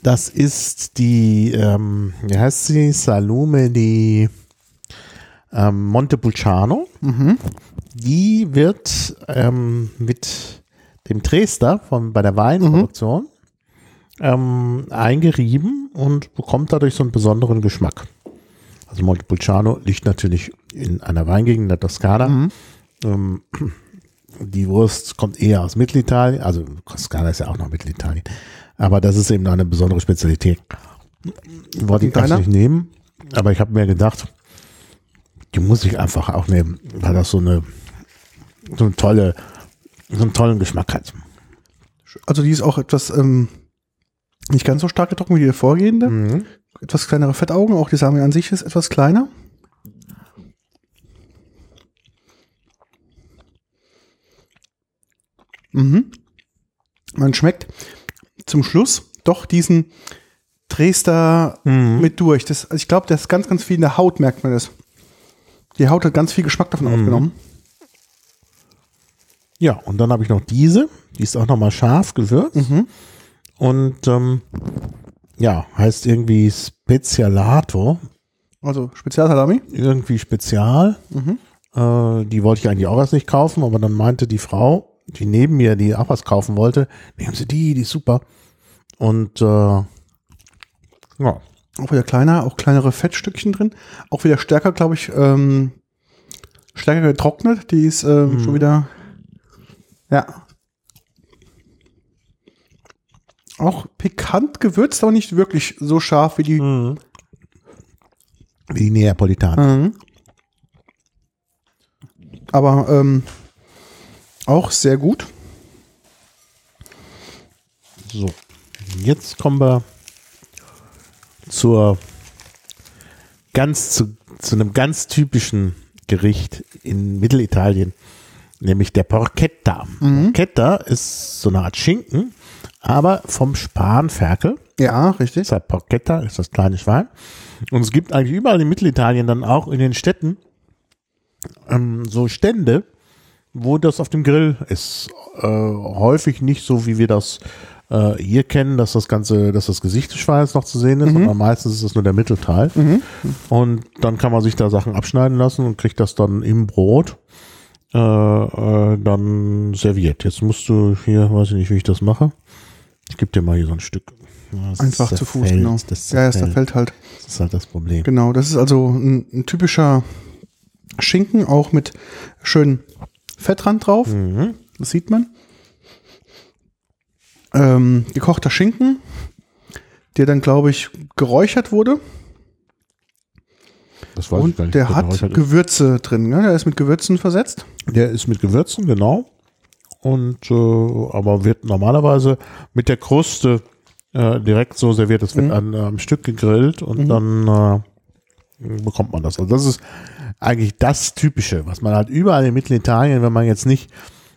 das ist die, ähm, wie heißt sie? Salume di ähm, Montepulciano. Mhm. Die wird ähm, mit dem Dresder von, bei der Weinproduktion ähm, eingerieben und bekommt dadurch so einen besonderen Geschmack. Also Montepulciano liegt natürlich in einer Weingegend in der Toskana. Ähm, die Wurst kommt eher aus Mittelitalien, also Toskana ist ja auch noch Mittelitalien. Aber das ist eben eine besondere Spezialität. Wollte ich eigentlich nicht nehmen, aber ich habe mir gedacht, die muss ich einfach auch nehmen, weil das so eine, so eine tolle, so einen tollen Geschmack hat. Also die ist auch etwas ähm, nicht ganz so stark getrocknet wie die vorgehende. Mhm. Etwas kleinere Fettaugen. Auch die Salami an sich ist etwas kleiner. Mhm. Man schmeckt zum Schluss doch diesen Dresder Mhm. mit durch. Das, also ich glaube, das ist ganz, ganz viel in der Haut, merkt man das. Die Haut hat ganz viel Geschmack davon aufgenommen. Ja, und dann habe ich noch diese, die ist auch nochmal scharf gewürzt. Mhm. Und ähm, ja, heißt irgendwie Spezialato, Also Spezialsalami. irgendwie spezial. Mhm. Äh, die wollte ich eigentlich auch erst nicht kaufen, aber dann meinte die Frau, die neben mir, die auch was kaufen wollte, nehmen Sie die, die ist super. Und äh, ja, Auch wieder kleiner, auch kleinere Fettstückchen drin. Auch wieder stärker, glaube ich, ähm, stärker getrocknet. Die ist ähm, Mhm. schon wieder, ja. Auch pikant gewürzt, aber nicht wirklich so scharf wie die. wie die Neapolitaner. Mhm. Aber ähm, auch sehr gut. So, jetzt kommen wir zur ganz zu, zu einem ganz typischen Gericht in Mittelitalien, nämlich der Porchetta. Porchetta ist so eine Art Schinken, aber vom Spanferkel. Ja, richtig. Deshalb Porchetta ist das kleine Schwein. Und es gibt eigentlich überall in Mittelitalien dann auch in den Städten ähm, so Stände, wo das auf dem Grill ist. Äh, häufig nicht so, wie wir das äh, hier kennen, dass das Ganze, dass das Gesicht des Schweins noch zu sehen ist, sondern meistens ist es nur der Mittelteil. Und dann kann man sich da Sachen abschneiden lassen und kriegt das dann im Brot äh, äh, dann serviert. Jetzt musst du hier, weiß ich nicht, wie ich das mache. Ich gebe dir mal hier so ein Stück. Das Einfach zu Fuß, zerfällt, genau. Das ja, es zerfällt. fällt halt. Das ist halt das Problem. Genau, das ist also ein, ein typischer Schinken, auch mit schön Fettrand drauf. Mhm. Das sieht man. Ähm, gekochter Schinken, der dann, glaube ich, geräuchert wurde. Das weiß ich Und gar nicht, der hat geräuchert ist. Gewürze drin. Ne? Der ist mit Gewürzen versetzt. Der ist mit Gewürzen, genau. Und äh, aber wird normalerweise mit der Kruste äh, direkt so serviert. Das wird Mhm. an, am Stück gegrillt und dann äh, bekommt man das. Also das ist eigentlich das Typische, was man halt überall in Mittelitalien, wenn man jetzt nicht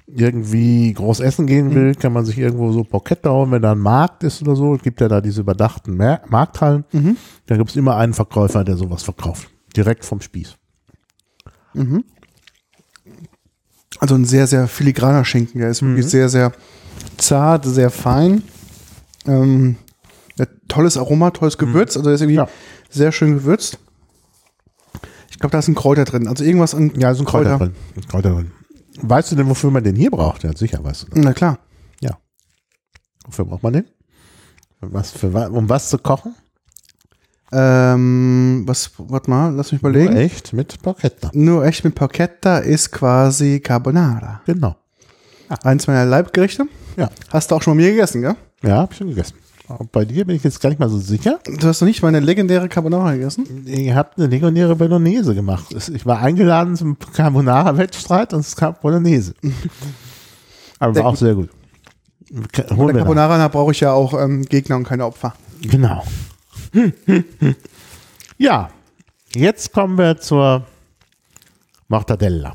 irgendwie groß essen gehen Mhm. will, kann man sich irgendwo so Porchetta holen, wenn da ein Markt ist oder so. Es gibt ja da diese überdachten Mer Markthallen. Mhm. Da gibt es immer einen Verkäufer, der sowas verkauft. Direkt vom Spieß. Also ein sehr, sehr filigraner Schinken. Der ist Mhm. wirklich sehr, sehr zart, sehr fein. Ähm, tolles Aroma, tolles Gewürz. Also der ist irgendwie Mhm. Ja. sehr schön gewürzt. Ich glaube, da ist ein Kräuter drin. Also irgendwas an Ja, ist ein Kräuter, drin. Ein Kräuter drin. Weißt du denn, wofür man den hier braucht? Ja, sicher weißt du das. Na klar. Ja. Wofür braucht man den? Was, für, um was zu kochen? Ähm, was, warte mal, lass mich überlegen. Echt? Mit Porchetta. Nur echt mit Porchetta ist quasi Carbonara. Genau. Eins meiner Leibgerichte. Ja. Hast du auch schon mal mir gegessen, gell? Ja, hab ich schon gegessen. Aber bei dir bin ich jetzt gar nicht mal so sicher. Du hast noch nicht meine legendäre Carbonara gegessen? Ihr habt eine legendäre Bolognese gemacht. Ich war eingeladen zum Carbonara-Wettstreit und es gab Bolognese. (laughs) Aber war auch sehr gut. Bei der. Carbonara brauche ich ja auch ähm, Gegner und keine Opfer. Genau. Ja, jetzt kommen wir zur Mortadella.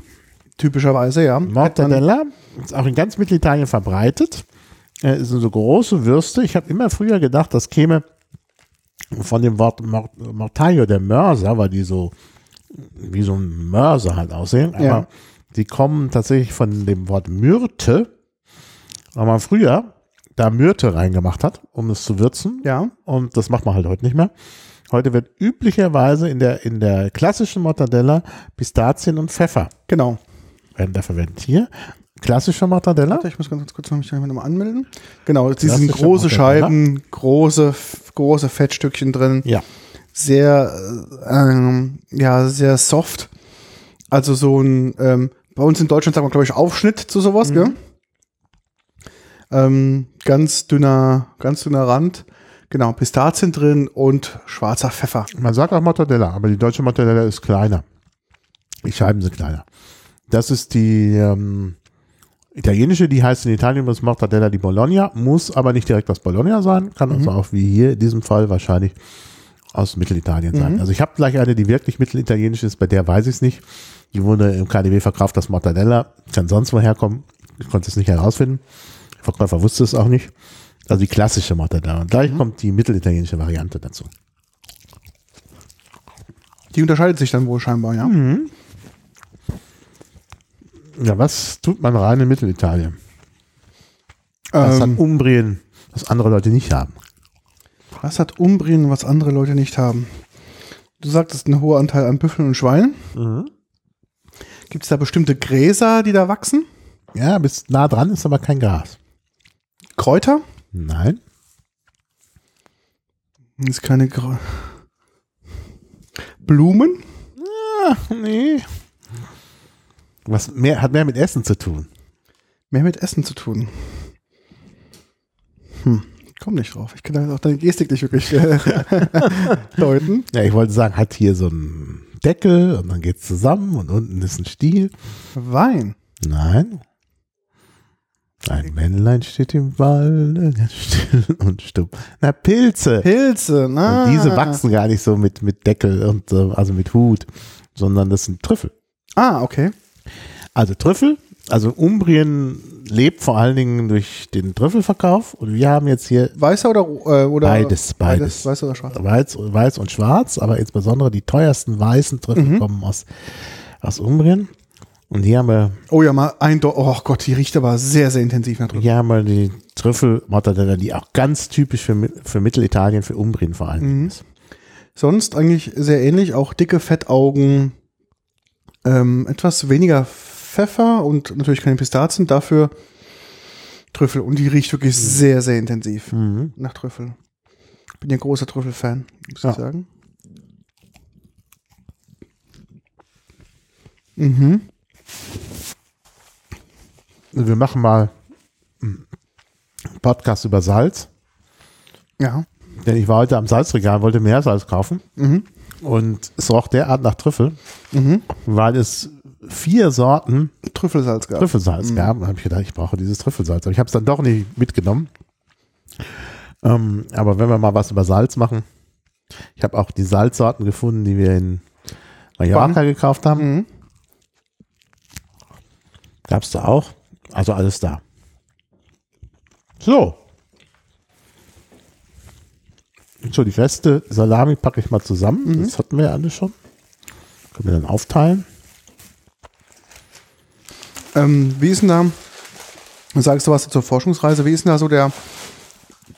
Typischerweise, ja. Mortadella ist auch in ganz Mittelitalien verbreitet. Äh, sind so große Würste. Ich habe immer früher gedacht, das käme von dem Wort Mort Mortaio, der Mörser, weil die so wie so ein Mörser halt aussehen. Aber Ja. die kommen tatsächlich von dem Wort Myrte, man früher da Myrte reingemacht hat, um es zu würzen. Ja. Und das macht man halt heute nicht mehr. Heute wird üblicherweise in der, in der klassischen Mortadella Pistazien und Pfeffer Genau. werden da verwendet. Hier, klassische Mortadella. Warte, ich muss ganz kurz noch mich nochmal anmelden. Genau, die sind große Mortadella. Scheiben, große, große Fettstückchen drin. Ja. Sehr, äh, ähm, ja, sehr soft. Also so ein, ähm, bei uns in Deutschland sagen wir, glaube ich, Aufschnitt zu sowas, gell? Ähm, ganz dünner, ganz dünner Rand. Genau, Pistazien drin und schwarzer Pfeffer. Man sagt auch Mortadella, aber die deutsche Mortadella ist kleiner. Die Scheiben sind kleiner. Das ist die ähm, italienische, die heißt in Italien das Mortadella di Bologna, muss aber nicht direkt aus Bologna sein, kann also auch wie hier in diesem Fall wahrscheinlich aus Mittelitalien sein. Also ich habe gleich eine, die wirklich mittelitalienisch ist, bei der weiß ich es nicht. Die wurde im KDW verkauft, das Mortadella, kann sonst woher kommen. Ich konnte es nicht herausfinden. Verkäufer wusste es auch nicht. Also die klassische Mortadella. Und gleich kommt die mittelitalienische Variante dazu. Die unterscheidet sich dann wohl scheinbar, ja. Mhm. Ja, was tut man rein in Mittelitalien? Das Ähm, hat Umbrien, was andere Leute nicht haben. was hat Umbrien, was andere Leute nicht haben? Du sagtest ein hoher Anteil an Büffeln und Schweinen. Mhm. Gibt es da bestimmte Gräser, die da wachsen? Ja, bist nah dran, ist aber kein Gras. Kräuter? Nein. Ist keine Grau Blumen? Ah, nee. Was mehr, hat mehr mit Essen zu tun. Mehr mit Essen zu tun. Hm, komm nicht drauf. Ich kann da auch deine Gestik nicht wirklich äh, (laughs) deuten. Ja, ich wollte sagen, hat hier so einen Deckel und dann geht's zusammen und unten ist ein Stiel. Wein. Nein. Ein Männlein steht im Walde, (laughs) ganz still und stumm. Na, Pilze. Pilze, na. Und diese wachsen gar nicht so mit, mit Deckel und so, also mit Hut, sondern das sind Trüffel. Ah, okay. Also Trüffel, also Umbrien lebt vor allen Dingen durch den Trüffelverkauf und wir haben jetzt hier Weißer oder, äh, oder Beides, beides. Weiß oder schwarz? Weiß, weiß und schwarz, aber insbesondere die teuersten weißen Trüffel Mhm. kommen aus, aus Umbrien. Und hier haben wir, Oh ja, mal ein Do Oh Gott, die riecht aber sehr, sehr intensiv nach drüben. hier haben wir die Trüffel Mortadella, die auch ganz typisch für, für Mittelitalien, für Umbrien vor allen Mhm. Ist. Sonst eigentlich sehr ähnlich, auch dicke Fettaugen, ähm, etwas weniger Pfeffer und natürlich keine Pistazien, dafür Trüffel. Und die riecht wirklich sehr, sehr intensiv Mhm. nach Trüffel. Bin ja großer Trüffelfan, muss Ja. ich sagen. Mhm. Wir machen mal einen Podcast über Salz, Ja. denn ich war heute am Salzregal, wollte mehr Salz kaufen Mhm. und es roch derart nach Trüffel, Mhm. weil es vier Sorten Trüffelsalz gab. Trüffelsalz gab. Da habe ich gedacht, ich brauche dieses Trüffelsalz. Aber ich habe es dann doch nicht mitgenommen. Ähm, aber wenn wir mal was über Salz machen, ich habe auch die Salzsorten gefunden, die wir in Mallorca gekauft haben. Mhm. Gab es da auch. Also alles da. So. So, die Reste Salami packe ich mal zusammen. Das hatten wir ja alle schon. Können wir dann aufteilen. Ähm, wie ist denn da, sagst du was zur Forschungsreise, wie ist denn da so der,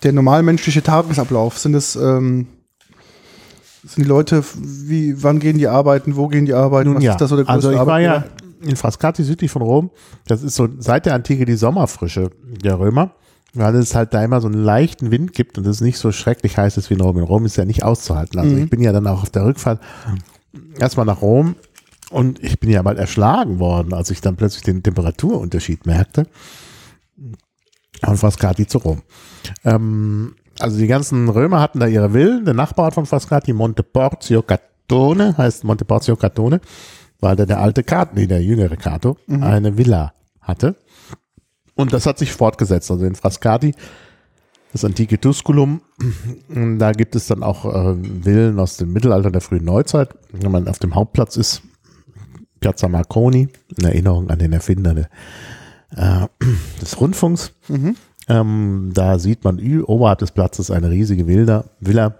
der normalmenschliche Tagesablauf? Sind es, ähm, sind die Leute, wie, wann gehen die arbeiten, wo gehen die arbeiten? Nun ja, ist da so der also größte ich war ja? In Frascati südlich von Rom. Das ist so seit der Antike die Sommerfrische der Römer, weil es halt da immer so einen leichten Wind gibt und es nicht so schrecklich heiß ist wie in Rom. In Rom ist ja nicht auszuhalten. Also Mhm. ich bin ja dann auch auf der Rückfahrt erstmal nach Rom und ich bin ja bald erschlagen worden, als ich dann plötzlich den Temperaturunterschied merkte. Von Frascati zu Rom. Ähm, also die ganzen Römer hatten da ihre Villen. Der Nachbar von Frascati, Monte Porzio Catone, heißt Monte Porzio Catone, weil der, der alte Cato, nee, der jüngere Cato, eine Villa hatte. Und das hat sich fortgesetzt. Also in Frascati, das antike Tusculum, da gibt es dann auch äh, Villen aus dem Mittelalter der frühen Neuzeit. Wenn man auf dem Hauptplatz ist, Piazza Marconi, in Erinnerung an den Erfinder der, äh, des Rundfunks. Ähm, da sieht man oberhalb des Platzes eine riesige Villa, Villa,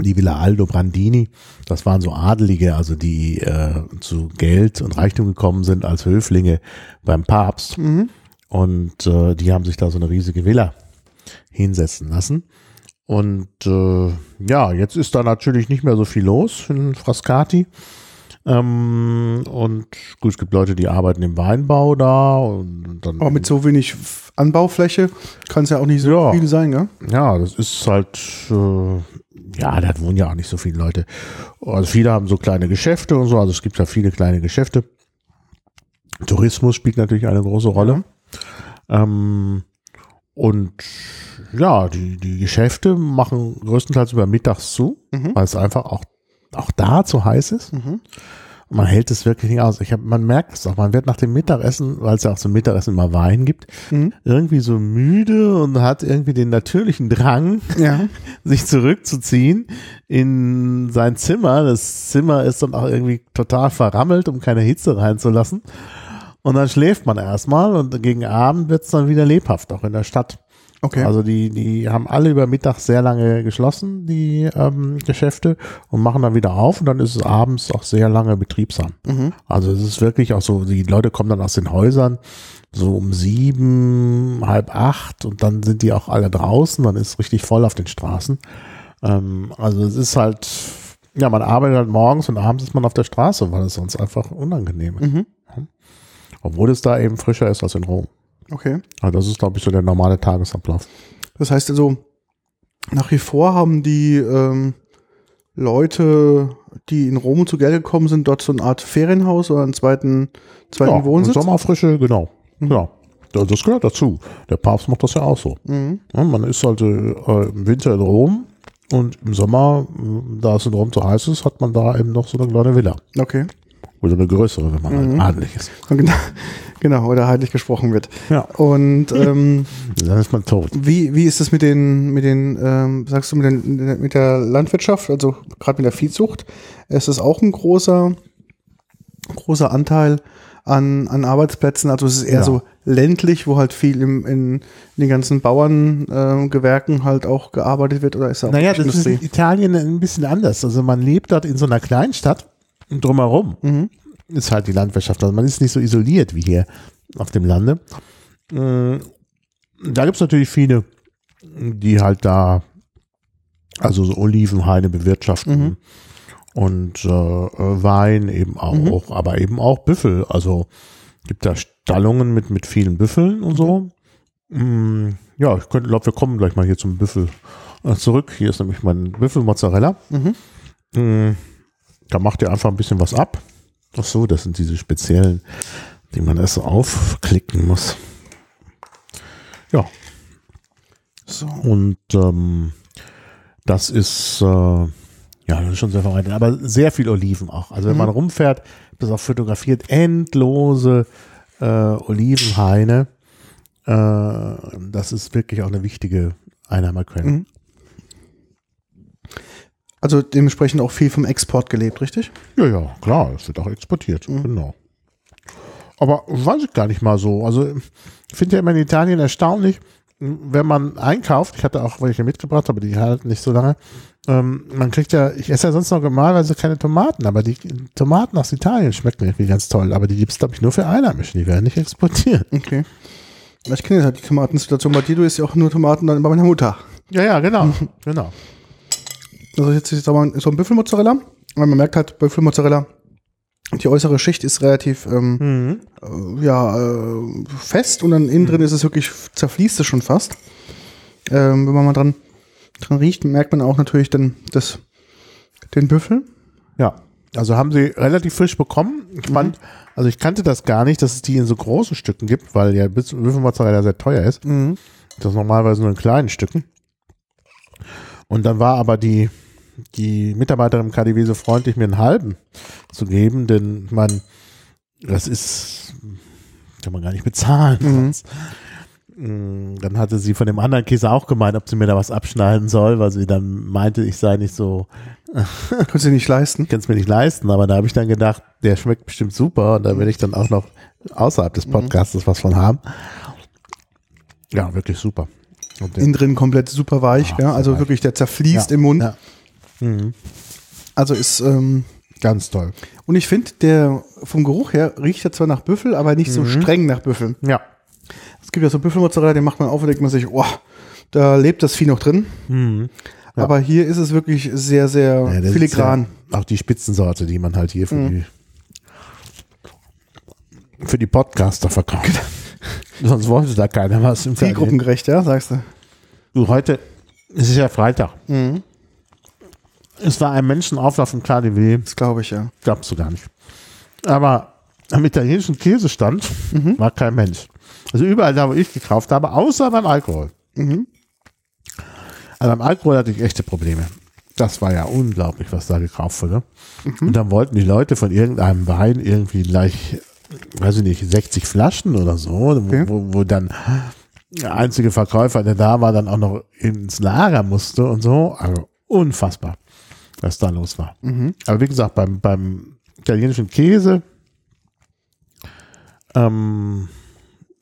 die Villa Aldo Brandini. Das waren so Adelige, also die äh, zu Geld und Reichtum gekommen sind als Höflinge beim Papst. Und äh, die haben sich da so eine riesige Villa hinsetzen lassen. Und äh, ja, jetzt ist da natürlich nicht mehr so viel los in Frascati. Ähm, und gut, es gibt Leute, die arbeiten im Weinbau da und dann Aber mit so wenig Anbaufläche kann es ja auch nicht so Ja. viel sein, gell? Ja, das ist halt, äh, ja, da wohnen ja auch nicht so viele Leute. Also viele haben so kleine Geschäfte und so, also es gibt ja viele kleine Geschäfte. Tourismus spielt natürlich eine große Rolle. Ähm, und ja, die, die Geschäfte machen größtenteils über mittags zu, weil es einfach auch, auch da zu heiß ist. Und man hält es wirklich nicht aus. Ich hab, man merkt es auch, man wird nach dem Mittagessen, weil es ja auch zum Mittagessen immer Wein gibt, irgendwie so müde und hat irgendwie den natürlichen Drang, Ja. (laughs) sich zurückzuziehen in sein Zimmer. Das Zimmer ist dann auch irgendwie total verrammelt, um keine Hitze reinzulassen. Und dann schläft man erstmal und gegen Abend wird es dann wieder lebhaft, auch in der Stadt. Okay. Also die, die haben alle über Mittag sehr lange geschlossen, die ähm, Geschäfte, und machen dann wieder auf und dann ist es abends auch sehr lange betriebsam. Also es ist wirklich auch so, die Leute kommen dann aus den Häusern so um sieben, halb acht und dann sind die auch alle draußen, dann ist es richtig voll auf den Straßen. Ähm, also es ist halt, ja, man arbeitet halt morgens und abends ist man auf der Straße, weil es sonst einfach unangenehm ist. Obwohl es da eben frischer ist als in Rom. Okay. Also das ist, glaube ich, so der normale Tagesablauf. Das heißt also, nach wie vor haben die ähm, Leute, die in Rom zu Geld gekommen sind, dort so eine Art Ferienhaus oder einen zweiten, zweiten Ja, Wohnsitz? Sommerfrische, genau. Ja. Da- Das gehört dazu. Der Papst macht das ja auch so. Mhm. Ja, man ist halt äh, im Winter in Rom und im Sommer, äh, da es in Rom zu heiß ist, hat man da eben noch so eine kleine Villa. Okay. Oder eine größere, wenn man Mhm. halt adelig ist. (laughs) Genau, genau, oder heidlich gesprochen wird. Ja. Und (laughs) ähm, Dann ist man tot. wie, wie ist es mit den, mit den, ähm, sagst du, mit, den, mit der Landwirtschaft, also gerade mit der Viehzucht? Ist es auch ein großer, großer Anteil an, an Arbeitsplätzen? Also es ist eher Ja. so ländlich, wo halt viel im, in, in den ganzen Bauerngewerken äh, Gewerken halt auch gearbeitet wird oder ist da auch Naja, das ist Industrie? in Italien ein bisschen anders. Also man lebt dort in so einer Kleinstadt drumherum Mhm. ist halt die Landwirtschaft. Also man ist nicht so isoliert wie hier auf dem Lande. Mm, Da gibt es natürlich viele, die halt da also so Olivenhaine bewirtschaften Mhm. und äh, äh, Wein eben auch, Mhm. aber eben auch Büffel. Also gibt da Stallungen mit, mit vielen Büffeln und so. Mm, Ja, ich könnte, glaube, wir kommen gleich mal hier zum Büffel äh, zurück. Hier ist nämlich mein Büffelmozzarella. Mhm. Da macht ihr einfach ein bisschen was ab. Ach so, das sind diese speziellen, die man erst so aufklicken muss. Ja, So. und ähm, das ist, äh, ja, das ist schon sehr verbreitet, aber sehr viel Oliven auch. Also wenn Mhm. man rumfährt, das auch fotografiert, endlose äh, Olivenhaine. Äh, das ist wirklich auch eine wichtige Einnahmequelle. Mhm. Also dementsprechend auch viel vom Export gelebt, richtig? Ja, ja, klar, es wird auch exportiert, Mhm. genau. Aber weiß ich gar nicht mal so. Also ich finde ja immer in Italien erstaunlich, wenn man einkauft, ich hatte auch welche mitgebracht, aber die halten nicht so lange. Ähm, man kriegt ja, ich esse ja sonst noch normalerweise keine Tomaten, aber die Tomaten aus Italien schmecken irgendwie ganz toll, aber die gibt es, glaube ich, nur für Einheimische, die werden nicht exportiert. Okay. Ich kenne halt die Tomatensituation. Bei dir, du isst ja auch nur Tomaten dann bei meiner Mutter. Ja, ja, genau, (laughs) genau. Also jetzt ist aber so ein Büffelmozzarella. Weil man merkt halt, Büffelmozzarella, die äußere Schicht ist relativ ähm, Mhm. äh, ja, äh, fest und dann innen drin ist es wirklich, zerfließt es schon fast. Ähm, wenn man mal dran, dran riecht, merkt man auch natürlich dann das, den Büffel. Ja, also haben sie relativ frisch bekommen. Ich fand, also ich kannte das gar nicht, dass es die in so großen Stücken gibt, weil ja Büffelmozzarella sehr teuer ist. Mhm. Das normalerweise nur in kleinen Stücken. Und dann war aber die, die Mitarbeiterin im KDW so freundlich, mir einen halben zu geben, denn man, das ist, kann man gar nicht bezahlen. Mhm. Mm, Dann hatte sie von dem anderen Käse auch gemeint, ob sie mir da was abschneiden soll, weil sie dann meinte, ich sei nicht so, (laughs) Kannst du nicht leisten. ich kann es mir nicht leisten, aber da habe ich dann gedacht, der schmeckt bestimmt super und da werde ich dann auch noch außerhalb des Podcasts was von haben. Ja, wirklich super. Innen drin komplett super weich, Ah, ja. Also weich. wirklich, der zerfließt Ja, im Mund. ja. Mhm. Also ist, ähm, Ganz toll. und ich finde, der vom Geruch her riecht er zwar nach Büffel, aber nicht so streng nach Büffel. Ja. Es gibt ja so Büffelmozzarella, den macht man auf und denkt man sich, oh, da lebt das Vieh noch drin. Mhm. Ja. Aber hier ist es wirklich sehr, sehr Ja, filigran. Ja auch die Spitzensorte, die man halt hier für die für die Podcaster verkauft. (laughs) Sonst wollte da keiner was im. Zielgruppengerecht, ja, sagst du. Du, heute es ist ja Freitag. Mhm. Es war ein Menschenauflauf im KDW. Das glaube ich, ja. Glaubst du gar nicht. Aber am italienischen Käsestand Mhm. war kein Mensch. Also überall da, wo ich gekauft habe, außer beim Alkohol. Mhm. Also beim Alkohol hatte ich echte Probleme. Das war ja unglaublich, was da gekauft wurde. Mhm. Und dann wollten die Leute von irgendeinem Wein irgendwie gleich, weiß ich nicht, 60 Flaschen oder so, Okay. wo, wo dann der einzige Verkäufer, der da war, dann auch noch ins Lager musste und so. Also unfassbar, was da los war. Mhm. Aber wie gesagt, beim, beim italienischen Käse, ähm,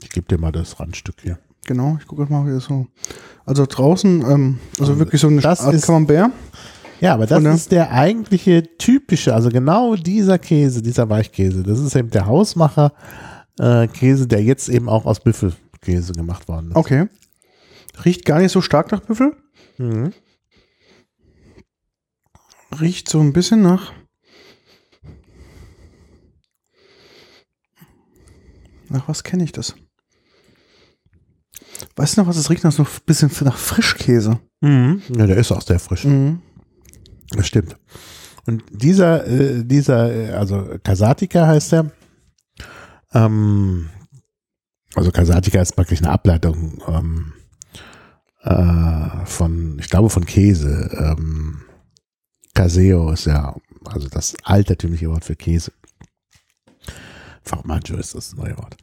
ich gebe dir mal das Randstück hier. Genau, ich gucke mal, wie das so. Also draußen, ähm, also wirklich so eine das Art ist- Camembert. Ja, aber das ist der eigentliche typische, also genau dieser Käse, dieser Weichkäse. Das ist eben der Hausmacher äh, Käse, der jetzt eben auch aus Büffelkäse gemacht worden ist. Okay. Riecht gar nicht so stark nach Büffel. Mhm. Riecht so ein bisschen nach. Nach was kenne ich das? Weißt du noch, was es riecht? Nach so ein bisschen nach Frischkäse. Mhm. Ja, der ist auch sehr frisch. Mhm. Das stimmt. Und dieser, äh, dieser, äh, also Kasatika heißt er. Ähm, also Kasatika ist praktisch eine Ableitung ähm, äh, von, ich glaube, von Käse. Ähm, Caseo ist ja, also das altertümliche Wort für Käse. Formaggio ist das neue Wort.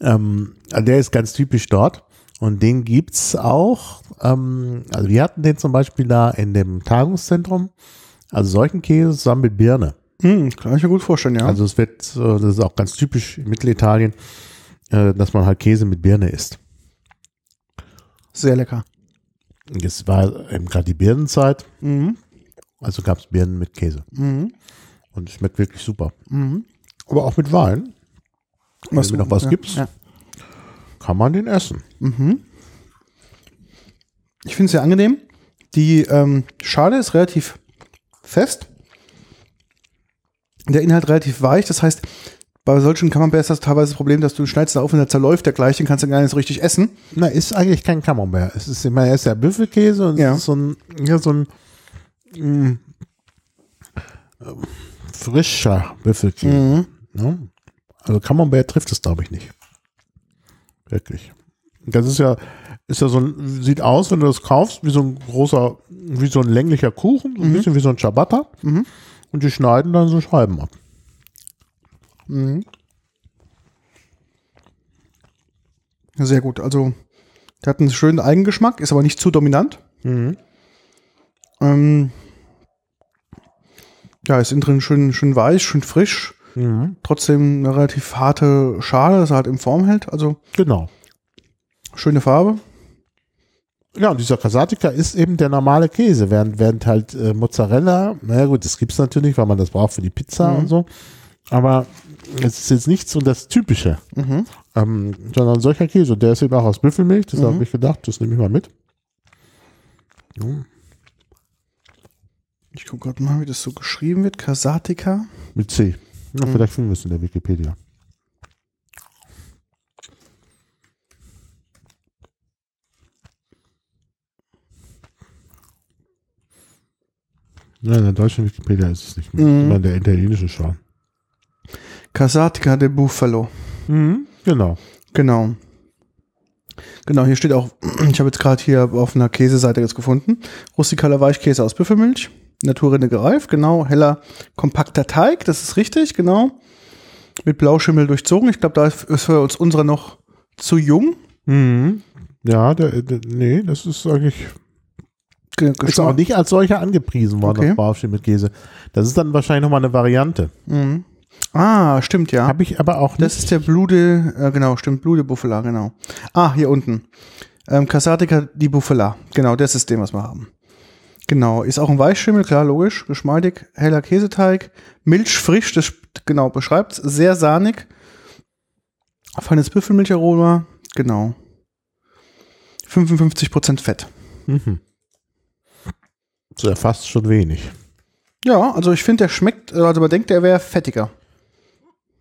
Ähm, der ist ganz typisch dort. Und den gibt's auch. Ähm, also wir hatten den zum Beispiel da in dem Tagungszentrum. Also solchen Käse zusammen mit Birne. Hm, kann ich mir gut vorstellen, ja. Also es wird, äh, das ist auch ganz typisch in Mittelitalien, äh, dass man halt Käse mit Birne isst. Sehr lecker. Es war eben gerade die Birnenzeit, Mhm. Also gab es Birnen mit Käse. Mhm. Und es schmeckt wirklich super. Mhm. Aber auch mit Wein Was du noch was ja, gibst? Ja. kann man den essen. Mhm. Ich finde es sehr angenehm. Die ähm, Schale ist relativ fest. Der Inhalt relativ weich. Das heißt, bei solchen Camembert ist das teilweise das Problem, dass du schneidest da auf und der zerläuft der gleich, den kannst du gar nicht so richtig essen. Na, ist eigentlich kein Camembert. Es ist immer, er ist ja Büffelkäse und Ja. es ist so ein, ja, so ein mh, äh, frischer Büffelkäse. Ne? Also Camembert trifft es, glaube ich, nicht. Wirklich. Das ist ja, ist ja so ein, sieht aus, wenn du das kaufst, wie so ein großer, wie so ein länglicher Kuchen, so ein bisschen wie so ein Ciabatta. Mhm. Und die schneiden dann so Scheiben ab. Mhm. Sehr gut. Also, der hat einen schönen Eigengeschmack, ist aber nicht zu dominant. Mhm. Ähm, ja, ist innen drin schön, schön weich, schön frisch. Mhm. Trotzdem eine relativ harte Schale, dass er halt in Form hält. Also, Genau. schöne Farbe. Ja, und dieser Casatica ist eben der normale Käse, während, während halt äh, Mozzarella, naja gut, das gibt's natürlich, weil man das braucht für die Pizza Mhm. und so, aber es ist jetzt nicht so das Typische, Mhm. ähm, sondern solcher Käse, und der ist eben auch aus Büffelmilch, das Mhm. habe ich gedacht, das nehme ich mal mit. Ich gucke gerade mal, wie das so geschrieben wird. Kasatika. Mit C. Ja, Vielleicht finden wir es in der Wikipedia. Ja, in der deutschen Wikipedia ist es nicht mehr. Mhm. Immer in der italienischen schauen. Kasatika de Buffalo. Genau. Genau. Genau, hier steht auch, (clears throat) ich habe jetzt gerade hier auf einer Käseseite jetzt gefunden, rustikaler Weichkäse aus Büffelmilch, Naturrinde gereift, genau, heller, kompakter Teig, das ist richtig, genau, mit Blauschimmel durchzogen. Ich glaube, da ist für uns unsere noch zu jung. Mhm. Ja, der, der, nee, das ist eigentlich Ge ist auch Geschmack. nicht als solcher angepriesen worden, Okay. das mit Käse. Das ist dann wahrscheinlich nochmal eine Variante. Mhm. Ah, stimmt, ja. Habe ich aber auch Das nicht. ist der Blude, äh, genau, stimmt, Blude Buffala, genau. Ah, hier unten. Ähm, Casatica di Buffala, genau, das ist dem, was wir haben. Genau, ist auch ein Weichschimmel, klar, logisch, geschmeidig, heller Käseteig, milchfrisch, das genau beschreibt sehr sahnig, feines Büffelmilcharoma, genau. 55% Fett. Mhm. So, ja, fast schon wenig. Ja, also ich finde, der schmeckt, äh, also man denkt, der wäre fettiger.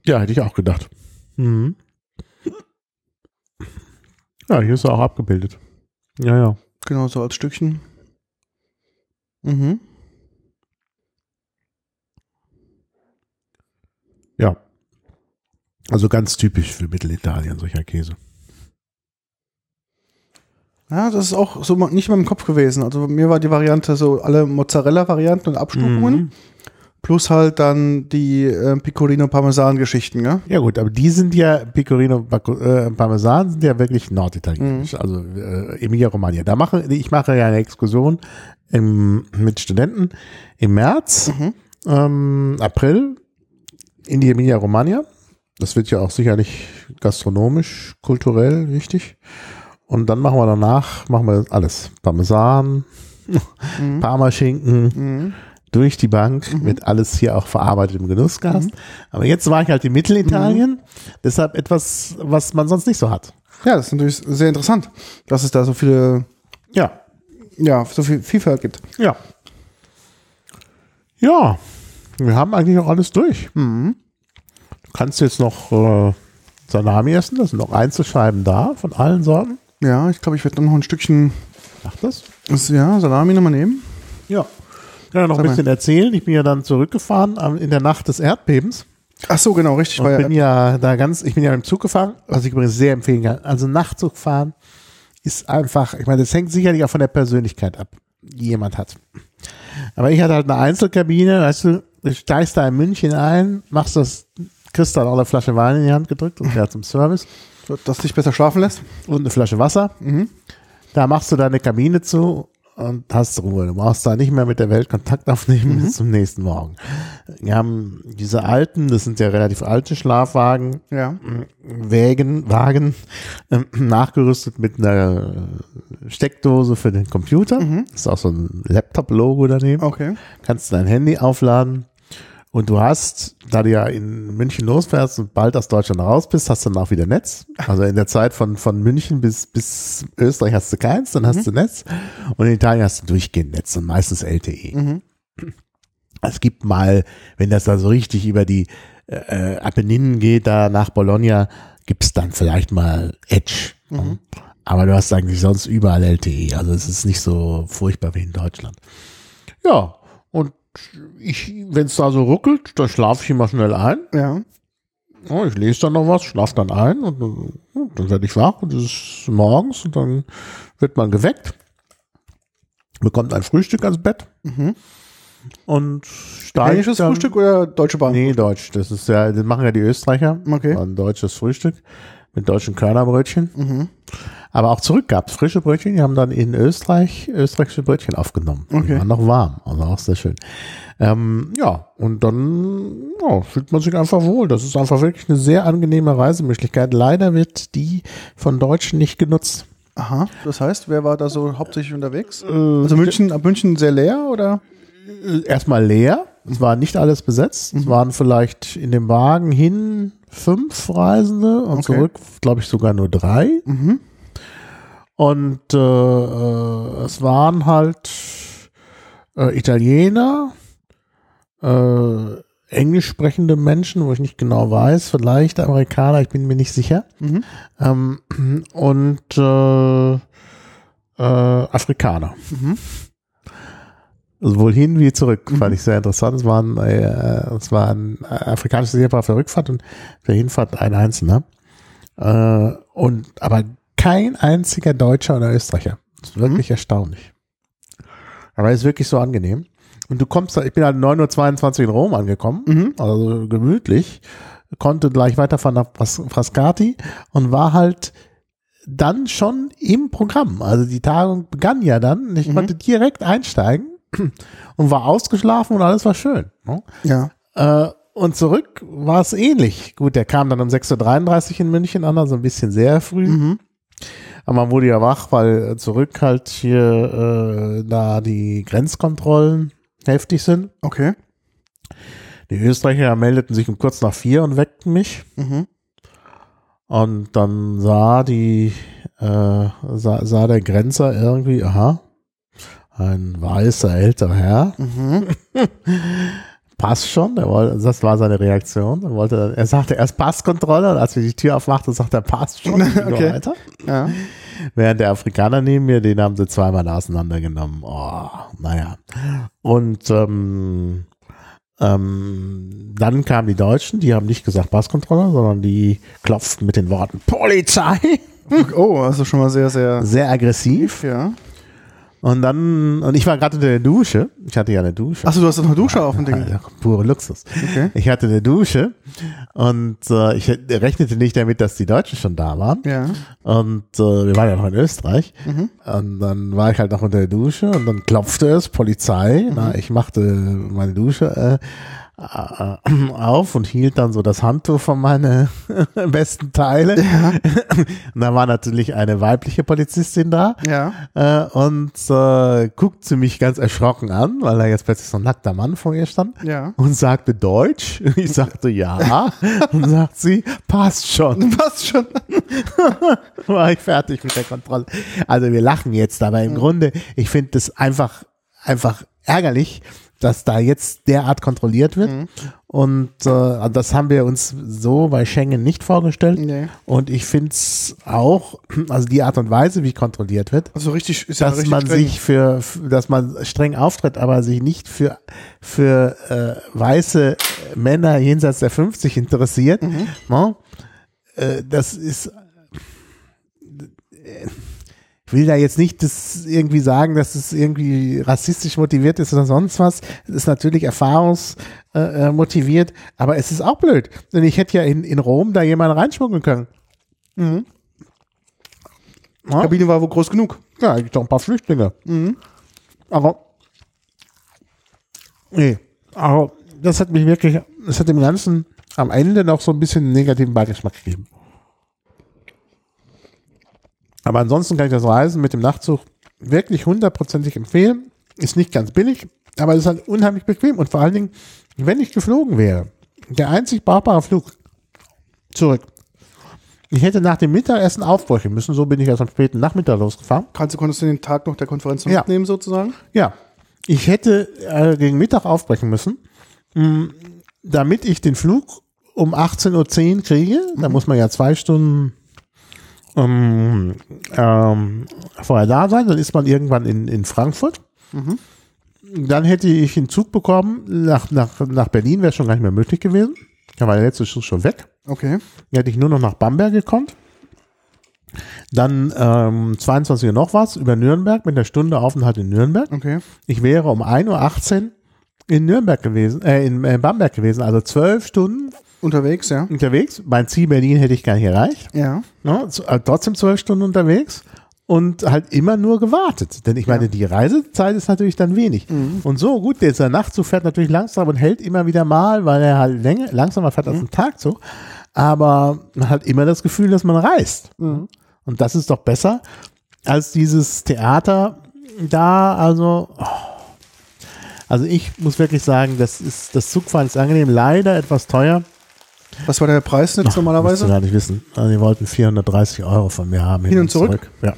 Ja, hätte ich auch gedacht. Mhm. Ja, hier ist er auch abgebildet. Ja, ja. Genau, so als Stückchen. Mhm. Ja. Also ganz typisch für Mittelitalien, solcher Käse. Ja, das ist auch so nicht in meinem Kopf gewesen. Also bei mir war die Variante so alle Mozzarella-Varianten und Abstufungen. Mhm. Plus halt dann die äh, Pecorino-Parmesan-Geschichten, ne? Ja gut, aber die sind ja, Pecorino Bacco- äh, Parmesan sind ja wirklich norditalienisch, Mhm. also äh, Emilia Romagna. Da mache ich mache ja eine Exkursion im, mit Studenten im März, Mhm. ähm, April in die Emilia Romagna. Das wird ja auch sicherlich gastronomisch, kulturell wichtig. Und dann machen wir danach, machen wir alles. Parmesan, (laughs) Mhm. Parmaschinken, Mhm. Durch die Bank, wird alles hier auch verarbeitet im Genussgast. Aber jetzt war ich halt in Mittelitalien, deshalb etwas, was man sonst nicht so hat. Ja, das ist natürlich sehr interessant, dass es da so viele, Ja, ja, so viel Vielfalt gibt. ja. Ja, wir haben eigentlich auch alles durch. Mhm. Du kannst jetzt noch äh, Salami essen. Da sind noch Einzelscheiben da von allen Sorten. Ja, ich glaube, ich werde noch ein Stückchen. Mach das. Das, ja, Salami nochmal nehmen. Ja. Ich kann ja noch ein Sag mal. bisschen erzählen. Ich bin ja dann zurückgefahren am- in der Nacht des Erdbebens. Ach so, genau, richtig. War bin ja da ganz, ich bin ja im Zug gefahren, was ich übrigens sehr empfehlen kann. Also Nachtzug fahren ist einfach, ich meine, das hängt sicherlich auch von der Persönlichkeit ab, die jemand hat. Aber ich hatte halt eine Einzelkabine, weißt du, du steigst da in München ein, machst das, kriegst dann auch eine Flasche Wein in die Hand gedrückt und ja zum Service dass dich besser schlafen lässt. und eine Flasche Wasser. Mhm. Da machst du deine Kabine zu und hast Ruhe. Du brauchst da nicht mehr mit der Welt Kontakt aufnehmen bis zum nächsten Morgen. Wir haben diese alten, das sind ja relativ alte Schlafwagen, Ja. Wägen, Wagen, ähm, nachgerüstet mit einer Steckdose für den Computer. Ist auch so ein Laptop-Logo daneben. Okay. Kannst dein Handy aufladen. Und du hast, da du ja in München losfährst und bald aus Deutschland raus bist, hast du dann auch wieder Netz. Also in der Zeit von, von München bis, bis Österreich hast du keins, dann hast du Netz. Und in Italien hast du durchgehend Netz und meistens LTE. Es gibt mal, wenn das da so richtig über die äh, Apenninen geht, da nach Bologna, gibt's dann vielleicht mal Edge. Aber du hast eigentlich sonst überall LTE. Also es ist nicht so furchtbar wie in Deutschland. Ja, und ich, wenn es da so ruckelt, da schlafe ich immer schnell ein. Ja. Ja, ich lese dann noch was, schlafe dann ein und dann, ja, dann werde ich wach und es ist morgens und dann wird man geweckt, bekommt ein Frühstück ans Bett und steigt Englisches dann, Frühstück oder Deutsche Bahn? Nee, Deutsch. Das ist ja, das machen ja die Österreicher. Okay. Ein deutsches Frühstück mit deutschen Körnerbrötchen. Mhm. Aber auch zurück gab es frische Brötchen. Die haben dann in Österreich österreichische Brötchen aufgenommen. Die Okay. waren noch warm. Also auch sehr schön. Ähm, ja, und dann ja, fühlt man sich einfach wohl. Das ist einfach wirklich eine sehr angenehme Reisemöglichkeit. Leider wird die von Deutschen nicht genutzt. Aha. Das heißt, wer war da so hauptsächlich unterwegs? Äh, Also München, München sehr leer oder? erstmal leer. Es war nicht alles besetzt. Es waren vielleicht in dem Wagen hin fünf Reisende und Okay. zurück, glaube ich, sogar nur drei. Mhm. Und äh, äh, es waren halt äh, Italiener, äh, englisch sprechende Menschen, wo ich nicht genau weiß, vielleicht Amerikaner, ich bin mir nicht sicher. Mhm. Ähm, (clears throat) und äh, äh, Afrikaner. Mhm. Sowohl hin wie zurück, fand ich sehr interessant. Es waren, äh, es war ein afrikanisches Ehepaar auf der Rückfahrt und der Hinfahrt ein Einzelner. Äh, und aber kein einziger Deutscher oder Österreicher. Das ist wirklich erstaunlich. Aber es ist wirklich so angenehm. Und du kommst ich bin halt 9.22 Uhr in Rom angekommen, Mhm. also gemütlich, konnte gleich weiterfahren nach Fras Frascati und war halt dann schon im Programm. Also die Tagung begann ja dann ich konnte direkt einsteigen (clears throat) und war ausgeschlafen und alles war schön. Ne? Ja. Äh, und zurück war es ähnlich. Gut, der kam dann um 6.33 Uhr in München an, also ein bisschen sehr früh. Mhm. Aber man wurde ja wach, weil zurück halt hier äh, da die Grenzkontrollen heftig sind. Okay. Die Österreicher meldeten sich um kurz nach vier und weckten mich. Mhm. Und dann sah die, äh, sah, sah der Grenzer irgendwie, aha, ein weißer älterer Herr, Mhm. (laughs) passt schon, wollte, das war seine Reaktion. Er, wollte, er sagte erst Passkontrolle und als wir die Tür aufmachten, sagte er, passt schon, (laughs) Okay. weiter. Ja. Während der Afrikaner neben mir, den haben sie zweimal auseinandergenommen. Oh, naja. Und ähm, ähm, dann kamen die Deutschen, die haben nicht gesagt Passkontrolle, sondern die klopften mit den Worten Polizei. Oh, also schon mal sehr, sehr Sehr aggressiv. ja. Und dann, und ich war gerade unter der Dusche. Ich hatte ja eine Dusche. Achso, du hast doch eine Dusche auf dem Ding. Ja, pure Luxus. Okay. Ich hatte eine Dusche und äh, ich rechnete nicht damit, dass die Deutschen schon da waren. Ja. Und äh, wir waren ja noch in Österreich. Mhm. Und dann war ich halt noch unter der Dusche und dann klopfte es, Polizei. Na, ich machte meine Dusche äh, auf und hielt dann so das Handtuch von meine (laughs) besten Teile. Und da war natürlich eine weibliche Polizistin da. Ja. Äh, und äh, guckte mich ganz erschrocken an, weil da jetzt plötzlich so ein nackter Mann vor ihr stand Ja. und sagte Deutsch. (laughs) Ich sagte ja. und sagt sie, passt schon. (laughs) Passt schon. War ich fertig mit der Kontrolle. Also wir lachen jetzt, aber im Grunde, ich finde das einfach, einfach ärgerlich, dass da jetzt derart kontrolliert wird. Mhm. Und äh, das haben wir uns so bei Schengen nicht vorgestellt. Nee. Und ich finde es auch, also die Art und Weise, wie kontrolliert wird, Also richtig, ist ja dass richtig man streng. sich für, dass man streng auftritt, aber sich nicht für, für äh, weiße Männer jenseits der 50 interessiert. Mhm. Ne? Äh, das ist, ich will da jetzt nicht das irgendwie sagen, dass es irgendwie rassistisch motiviert ist oder sonst was. Es ist natürlich erfahrungsmotiviert, äh, motiviert, aber es ist auch blöd. Denn ich hätte ja in, in Rom da jemanden reinschmuggeln können. Mhm. Die? Kabine war wohl groß genug. Ja, gibt doch ein paar Flüchtlinge. Aber, nee, aber das hat mich wirklich, das hat dem Ganzen am Ende noch so ein bisschen einen negativen Beigeschmack gegeben. Aber ansonsten kann ich das Reisen mit dem Nachtzug wirklich hundertprozentig empfehlen. Ist nicht ganz billig, aber es ist halt unheimlich bequem und vor allen Dingen, wenn ich geflogen wäre, der einzig brauchbare Flug zurück. Ich hätte nach dem Mittagessen aufbrechen müssen, so bin ich erst am späten Nachmittag losgefahren. Kannst du, konntest du den Tag noch der Konferenz noch Ja. mitnehmen, sozusagen? Ja, ich hätte äh, gegen Mittag aufbrechen müssen, mh, damit ich den Flug um 18.10 Uhr kriege. Da muss man ja zwei Stunden ähm, ähm, vorher da sein. Dann ist man irgendwann in, in Frankfurt. Dann hätte ich einen Zug bekommen. Nach, nach, nach Berlin wäre schon gar nicht mehr möglich gewesen. Da war der letzte Zug schon weg. Okay. Dann hätte ich nur noch nach Bamberg gekonnt. Dann ähm, 22 Uhr noch was über Nürnberg mit der Stunde Aufenthalt in Nürnberg. Okay. Ich wäre um 1.18 Uhr in Nürnberg gewesen, äh, in, äh, Bamberg gewesen, also zwölf Stunden Unterwegs, ja. unterwegs. Mein Ziel Berlin hätte ich gar nicht erreicht. Ja. Ne? Z- äh, Trotzdem zwölf Stunden unterwegs und halt immer nur gewartet. Denn ich meine, die Reisezeit ist natürlich dann wenig. Und so, gut, dieser Nachtzug fährt natürlich langsam und hält immer wieder mal, weil er halt länger, langsamer fährt als ein Tagzug. Aber man hat immer das Gefühl, dass man reist. Und das ist doch besser als dieses Theater da, also, oh. also ich muss wirklich sagen, das ist, das Zugfahren ist angenehm, leider etwas teuer. Was war der Preis jetzt du normalerweise? gar nicht wissen. Also die wollten 430 Euro von mir haben. Hin und zurück? Ja.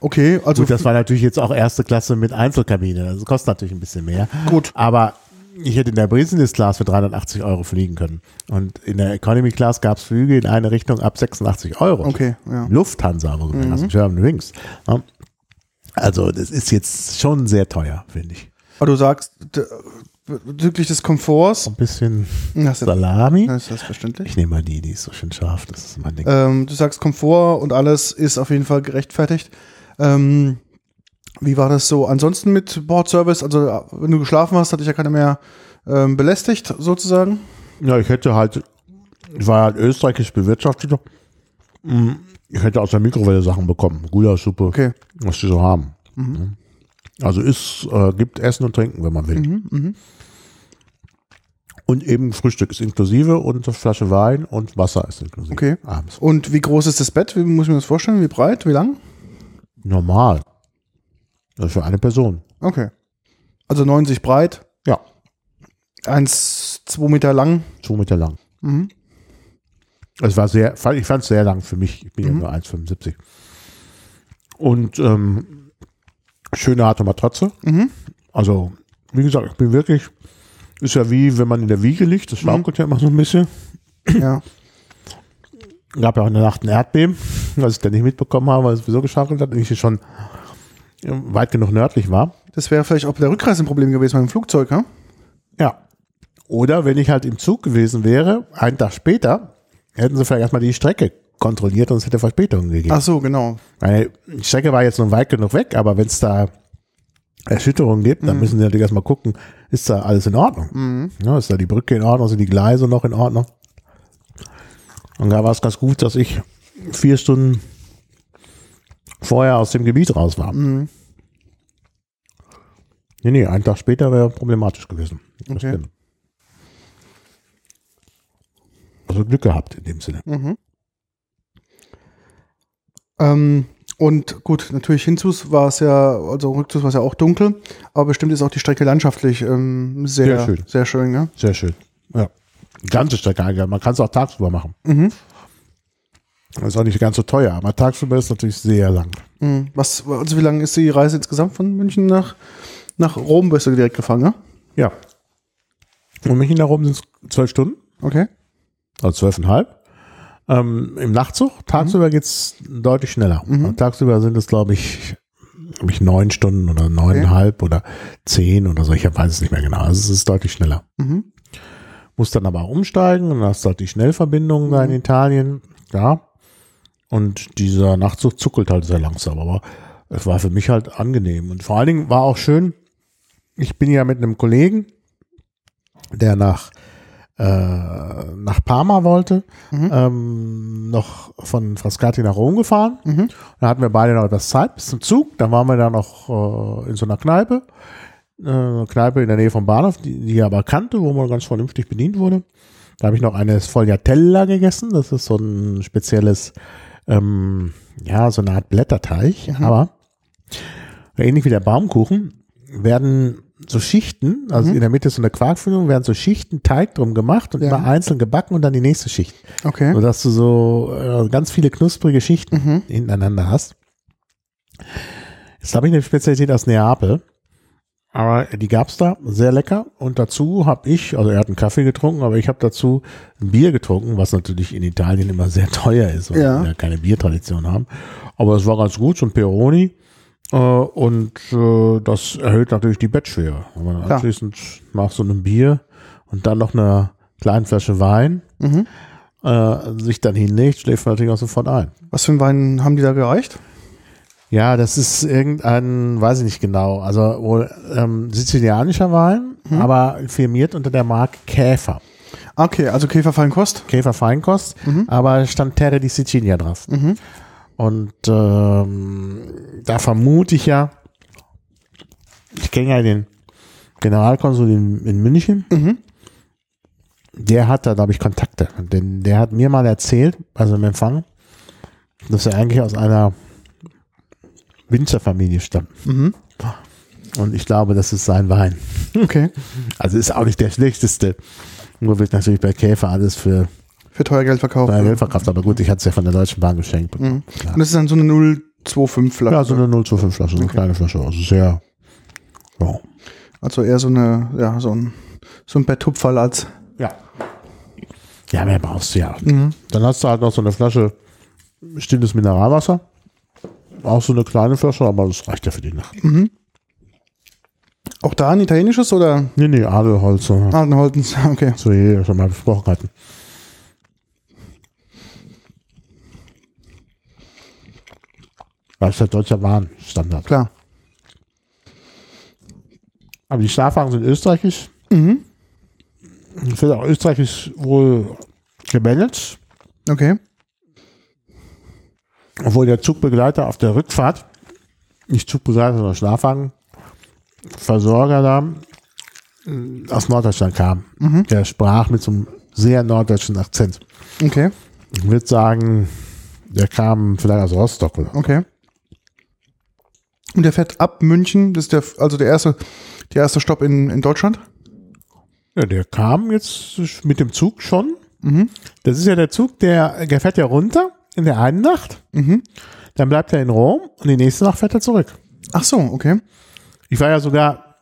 Okay, also Gut, das war natürlich jetzt auch erste Klasse mit Einzelkabine. Das kostet natürlich ein bisschen mehr. Gut. Aber ich hätte in der Business Class für 380 Euro fliegen können. Und in der Economy Class gab es Flüge in eine Richtung ab 86 Euro. Okay, ja. Lufthansa, wo mhm. also German Wings. Ja. Also das ist jetzt schon sehr teuer, finde ich. aber du sagst, bezüglich des Komforts, Ein bisschen das ist, Salami. das ist selbstverständlich. Ich nehme mal die, die ist so schön scharf. Das ist mein Ding. Ähm, du sagst Komfort und alles ist auf jeden Fall gerechtfertigt. Ähm, wie war das so ansonsten mit Bordservice? Also, äh, wenn du geschlafen hast, hat dich ja keiner mehr ähm, belästigt, sozusagen. Ja, ich hätte halt, ich war halt österreichisch bewirtschaftet. Mm, Ich hätte aus der Mikrowelle Sachen bekommen. Gulaschsuppe, Okay. was die so haben. Also ist, äh, gibt Essen und Trinken, wenn man will. Und eben Frühstück ist inklusive und eine Flasche Wein und Wasser ist inklusive. Okay. Abends. Und wie groß ist das Bett? Wie muss ich mir das vorstellen? Wie breit? Wie lang? Normal. Das ist für eine Person. Okay. Also 90 breit, Ja. 1, 2 Meter lang. Zwei Meter lang. Mhm. Es war sehr, ich fand es sehr lang für mich. Ich bin ja nur 1,75. Und ähm, schöne harte Matratze. Mhm. Also, wie gesagt, ich bin wirklich, ist ja wie wenn man in der Wiege liegt, das schaukelt ja immer so ein bisschen. Ja. (clears throat) Gab ja auch in der Nacht ein Erdbeben, was ich dann nicht mitbekommen habe, weil es sowieso geschaukelt hat und ich schon ähm, weit genug nördlich war. Das wäre vielleicht auch bei der Rückreise ein Problem gewesen mit dem Flugzeug, ja? Ja. Oder wenn ich halt im Zug gewesen wäre, einen Tag später, hätten sie vielleicht erstmal die Strecke kontrolliert und es hätte Verspätungen gegeben. Ach so, genau. Weil die Strecke war jetzt noch weit genug weg, aber wenn es da Erschütterungen gibt, dann müssen sie natürlich erstmal gucken, ist da alles in Ordnung? Ja, ist da die Brücke in Ordnung, sind die Gleise noch in Ordnung? Und da war es ganz gut, dass ich vier Stunden vorher aus dem Gebiet raus war. Nee, nee, einen Tag später wäre problematisch gewesen. Okay. Also Glück gehabt in dem Sinne. Ähm, und gut, natürlich hinzus war es ja, also rückzus war es ja auch dunkel, aber bestimmt ist auch die Strecke landschaftlich ähm, sehr, Sehr schön. Sehr schön, ja. Sehr schön. Ja. Die ganze Strecke eigentlich. Man kann es auch tagsüber machen. Das ist auch nicht ganz so teuer, aber tagsüber ist natürlich sehr lang. Mhm. Was, also wie lange ist die Reise insgesamt von München nach Nach Rom wirst du direkt gefangen, ne? Ja. Und München nach Rom sind es zwölf Stunden, Okay. also zwölfeinhalb. Ähm, Im Nachtzug, tagsüber geht's deutlich schneller. Tagsüber sind es, glaube ich, glaub ich, neun Stunden oder neuneinhalb oder zehn oder so. Ich weiß es nicht mehr genau. Also es ist deutlich schneller. Mhm. Muss dann aber umsteigen und hast dort die Schnellverbindungen da in Italien. Ja. Und dieser Nachtzug zuckelt halt sehr langsam. Aber es war für mich halt angenehm. Und vor allen Dingen war auch schön, ich bin ja mit einem Kollegen, der nach, nach Parma wollte, ähm, noch von Frascati nach Rom gefahren. Mhm. Da hatten wir beide noch etwas Zeit bis zum Zug. Dann waren wir da noch äh, in so einer Kneipe. Äh, Kneipe in der Nähe vom Bahnhof, die, die ich aber kannte, wo man ganz vernünftig bedient wurde. Da habe ich noch eine Sfogliatella gegessen. Das ist so ein spezielles, ähm, ja, so eine Art Blätterteig. Aber ähnlich wie der Baumkuchen werden so Schichten, also in der Mitte ist so eine Quarkfüllung, werden so Schichten Teig drum gemacht und Ja. immer einzeln gebacken und dann die nächste Schicht. Okay. Sodass du so äh, ganz viele knusprige Schichten Mhm. hintereinander hast. Jetzt habe ich eine Spezialität aus Neapel. Aber die gab's da, sehr lecker. Und dazu habe ich, also er hat einen Kaffee getrunken, aber ich habe dazu ein Bier getrunken, was natürlich in Italien immer sehr teuer ist, weil Ja. wir ja keine Biertradition haben. Aber es war ganz gut, so ein Peroni. Äh, und äh, das erhöht natürlich die Bettschwere. Wenn man Klar. anschließend nach so einem Bier und dann noch einer kleinen Flasche Wein Mhm. äh, sich dann hinlegt, schläft man natürlich auch sofort ein. Was für einen Wein haben die da gereicht? Ja, das ist irgendein, weiß ich nicht genau, also wohl ähm, sizilianischer Wein, aber firmiert unter der Marke Käfer. Okay, also Käferfeinkost. Käfer Feinkost, aber stand Terre di Sicilia drauf. Und ähm, da vermute ich ja, ich kenne ja den Generalkonsul in, in München, der hat da, glaube ich, Kontakte. Denn der hat mir mal erzählt, also im Empfang, dass er eigentlich aus einer Winzerfamilie stammt. Mhm. Und ich glaube, das ist sein Wein. Okay. Also ist auch nicht der schlechteste. Nur wird natürlich bei Käfer alles für Für teuer Geld verkauft. bei Geld verkauft. Aber gut, ich hatte es ja von der Deutschen Bahn geschenkt bekommen. Mhm. Und das ist dann so eine 025 Flasche. Ja, so eine 025 Flasche, so eine kleine Flasche. Also sehr, ja. Also eher so eine, ja, so ein, so ein Betthupferl als. Ja. Ja, mehr brauchst du ja. nicht. Dann hast du halt noch so eine Flasche stilles Mineralwasser. Auch so eine kleine Flasche, aber das reicht ja für die Nacht. Auch da ein italienisches oder Nee, nee, Adelholzer. Altenholtens? Okay. So wie wir schon mal besprochen hatten. Das ist der deutsche Warenstandard. Klar. Aber die Schlafwagen sind österreichisch. Mhm. Ich finde auch österreichisch wohl gemanagt. Okay. Obwohl der Zugbegleiter auf der Rückfahrt, nicht Zugbegleiter, sondern Schlafwagenversorger da, äh, aus Norddeutschland kam. Der sprach mit so einem sehr norddeutschen Akzent. Okay. Ich würde sagen, der kam vielleicht aus Rostock oder. Okay. Und der fährt ab München, das ist der, also der erste, der erste Stopp in, in Deutschland? Ja, der kam jetzt mit dem Zug schon. Mhm. Das ist ja der Zug, der, der fährt ja runter in der einen Nacht. Mhm. Dann bleibt er in Rom und die nächste Nacht fährt er zurück. Ach so, okay. Ich war ja sogar,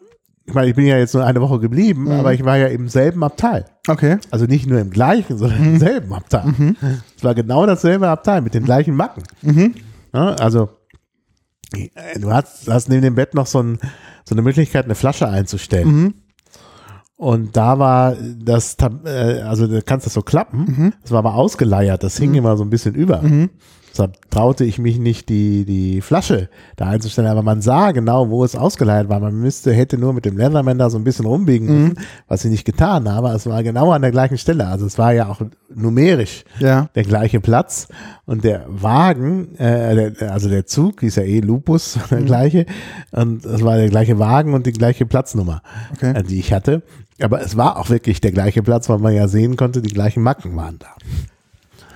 ich meine, ich bin ja jetzt nur eine Woche geblieben, aber ich war ja im selben Abteil. Okay. Also nicht nur im gleichen, sondern im selben Abteil. Es war genau dasselbe Abteil mit den gleichen Macken. Ja, also du hast, hast neben dem Bett noch so, ein, so eine Möglichkeit, eine Flasche einzustellen. Und da war das, äh, also du kannst das so klappen. Das war aber ausgeleiert. Das hing immer so ein bisschen über. Deshalb traute ich mich nicht, die, die Flasche da einzustellen. Aber man sah genau, wo es ausgeleiert war. Man müsste, hätte nur mit dem Leatherman da so ein bisschen rumbiegen müssen, was ich nicht getan habe. Es war genau an der gleichen Stelle. Also es war ja auch numerisch Ja. der gleiche Platz und der Wagen, äh, der, also der Zug ist ja eh Lupus, (laughs) der gleiche, und es war der gleiche Wagen und die gleiche Platznummer, Okay. äh, die ich hatte. Aber es war auch wirklich der gleiche Platz, weil man ja sehen konnte, die gleichen Macken waren da.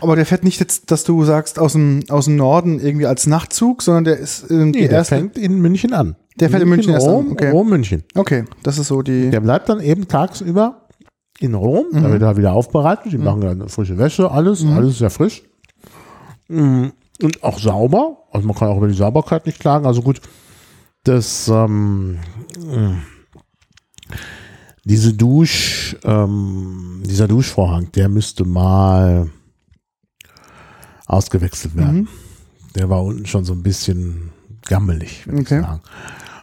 Aber der fährt nicht jetzt, dass du sagst, aus dem, aus dem Norden irgendwie als Nachtzug, sondern der ist ähm, Nee, der erste. fängt in München an. Der fährt in München erst an, Rom, okay. Rom, München. Okay, das ist so die. Der bleibt dann eben tagsüber in Rom, da wird er wieder aufbereitet, die machen dann frische Wäsche, alles, alles sehr frisch. Mm, Und auch sauber, also man kann auch über die Sauberkeit nicht klagen, also gut, das, ähm, diese Dusch, ähm, dieser Duschvorhang, der müsste mal ausgewechselt werden. Mhm. Der war unten schon so ein bisschen gammelig, würde Okay. ich sagen.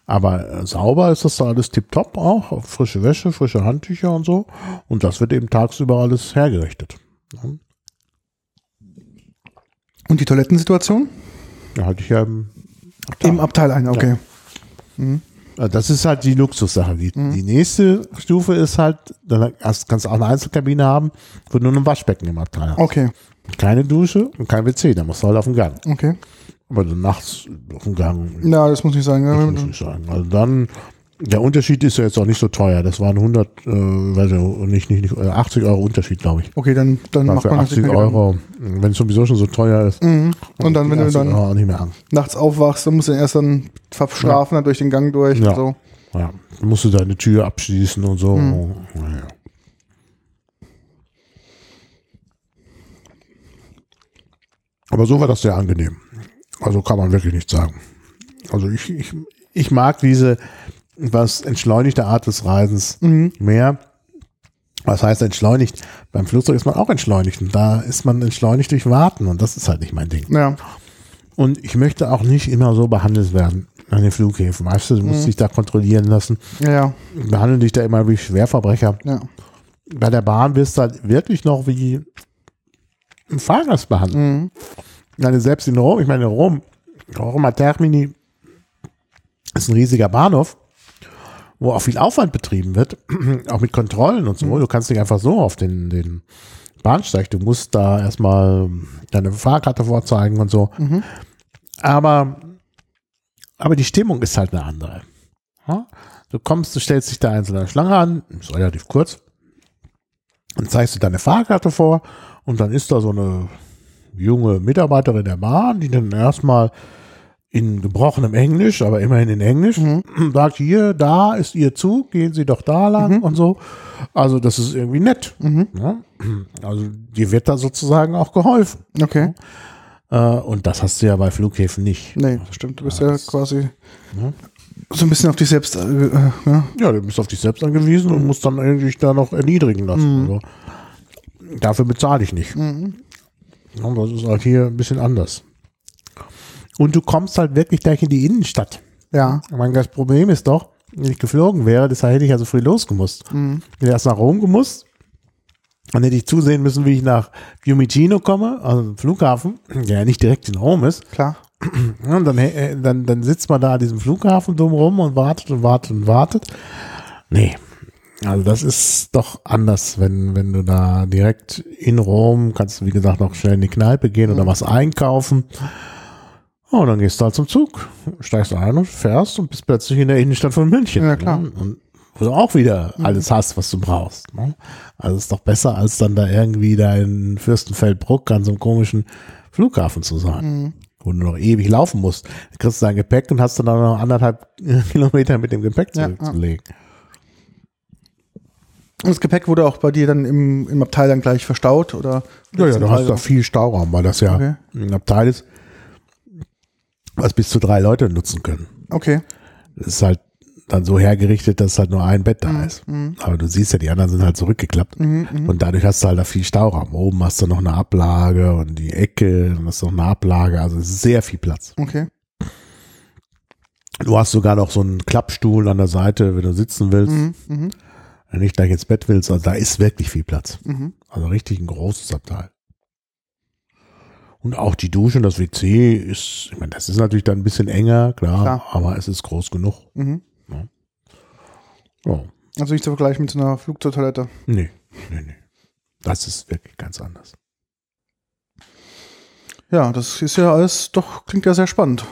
Aber äh, sauber ist das da alles tipptopp auch. Frische Wäsche, frische Handtücher und so. Und das wird eben tagsüber alles hergerichtet. Und die Toilettensituation? Da hatte ich ja im Im Abteil ein, okay. Äh, Das ist halt die Luxussache. Die, die nächste Stufe ist halt, da hast, kannst du auch eine Einzelkabine haben, wo du nur ein Waschbecken im Abteil hast. Okay, Keine Dusche und kein WC, da musst du halt auf den Gang. okay. Aber du nachts auf den Gang, Na, das muss nicht sein. das Ja, muss ich sagen. Also dann, der Unterschied ist ja jetzt auch nicht so teuer. Das waren 100, äh, weiß ich, nicht, nicht, nicht, äh, 80 Euro Unterschied, glaube ich. Okay, dann, dann War macht man 80 natürlich keine Euro, wenn es sowieso schon so teuer ist. Mhm. Und dann, wenn du 80 dann Euro nicht mehr an. nachts aufwachst, dann musst du erst dann verstrafen, dann durch den Gang durch Ja. und so. Ja, dann musst du deine Tür abschließen und so. Mhm. Naja. Aber so war das sehr angenehm. Also kann man wirklich nicht sagen. Also ich, ich, ich mag diese was entschleunigte Art des Reisens Mhm. mehr. Was heißt entschleunigt? Beim Flugzeug ist man auch entschleunigt und da ist man entschleunigt durch Warten und das ist halt nicht mein Ding. Ja, Und ich möchte auch nicht immer so behandelt werden an den Flughäfen. Weißt du, du musst dich da kontrollieren lassen ja, behandeln dich da immer wie Schwerverbrecher. ja. Bei der Bahn wirst du halt wirklich noch wie ein Fahrgast behandelt. Mhm. Meine, selbst in Rom, ich meine, Rom, Roma Termini ist ein riesiger Bahnhof, wo auch viel Aufwand betrieben wird, (clears throat) auch mit Kontrollen und so. Du kannst nicht einfach so auf den, den Bahnsteig, du musst da erstmal deine Fahrkarte vorzeigen und so. Aber, aber die Stimmung ist halt eine andere. Du kommst, du stellst dich da einer Schlange an, ist relativ kurz, und zeigst du deine Fahrkarte vor und dann ist da so eine junge Mitarbeiterin der Bahn, die dann erstmal in gebrochenem Englisch, aber immerhin in Englisch, (clears throat) sagt, hier, da ist Ihr Zug, gehen Sie doch da lang und so. Also das ist irgendwie nett. Ja? Also dir wird da sozusagen auch geholfen. Okay. Äh, und das hast du ja bei Flughäfen nicht. Nee, das stimmt. Du bist ja quasi so ein bisschen auf dich selbst. Äh, äh, ja. Ja, du bist auf dich selbst angewiesen und musst dann irgendwie da noch erniedrigen lassen. Also, dafür bezahle ich nicht. Ja, das ist halt hier ein bisschen anders. Und du kommst halt wirklich gleich in die Innenstadt. ja. Ich meine, das Problem ist doch, wenn ich geflogen wäre, deshalb hätte ich also früh losgemusst. Ich hätte erst nach Rom gemusst. Dann hätte ich zusehen müssen, wie ich nach Fiumicino komme, also dem Flughafen, der ja nicht direkt in Rom ist. Klar. Ja, und dann, äh, dann, dann sitzt man da an diesem Flughafen dumm rum und wartet und wartet und wartet. Nee. Also das ist doch anders, wenn, wenn du da direkt in Rom kannst du, wie gesagt, noch schnell in die Kneipe gehen oder was einkaufen. Oh, und dann gehst du halt zum Zug, steigst ein und fährst und bist plötzlich in der Innenstadt von München. Ja, klar. Ne? Und wo du auch wieder alles hast, was du brauchst. Ne? Also ist doch besser, als dann da irgendwie da in Fürstenfeldbruck an so einem komischen Flughafen zu sein wo du noch ewig laufen musst. Dann kriegst du dein Gepäck und hast dann noch anderthalb (laughs) Kilometer mit dem Gepäck Ja, zurückzulegen. Und das Gepäck wurde auch bei dir dann im, im Abteil dann gleich verstaut? Oder Ja, ja, du hast da viel Stauraum, weil das ja Okay. ein Abteil ist, was bis zu drei Leute nutzen können. Okay. Das ist halt dann so hergerichtet, dass halt nur ein Bett da Mhm, ist. Aber du siehst ja, die anderen sind halt zurückgeklappt. Und dadurch hast du halt da viel Stauraum. Oben hast du noch eine Ablage und die Ecke, dann hast du noch eine Ablage. Also es ist sehr viel Platz. Okay. Du hast sogar noch so einen Klappstuhl an der Seite, wenn du sitzen willst. Mhm. Wenn du nicht gleich ins Bett willst, also da ist wirklich viel Platz. Mhm. Also richtig ein großes Abteil. Und auch die Dusche und das WC ist, ich meine, das ist natürlich dann ein bisschen enger, klar, Klar. aber es ist groß genug. Mhm. Ja. Also nicht zu vergleichen mit so einer Flugzeugtoilette. Nee, nee, nee. Das ist wirklich ganz anders. Ja, das ist ja alles, doch, klingt ja sehr spannend.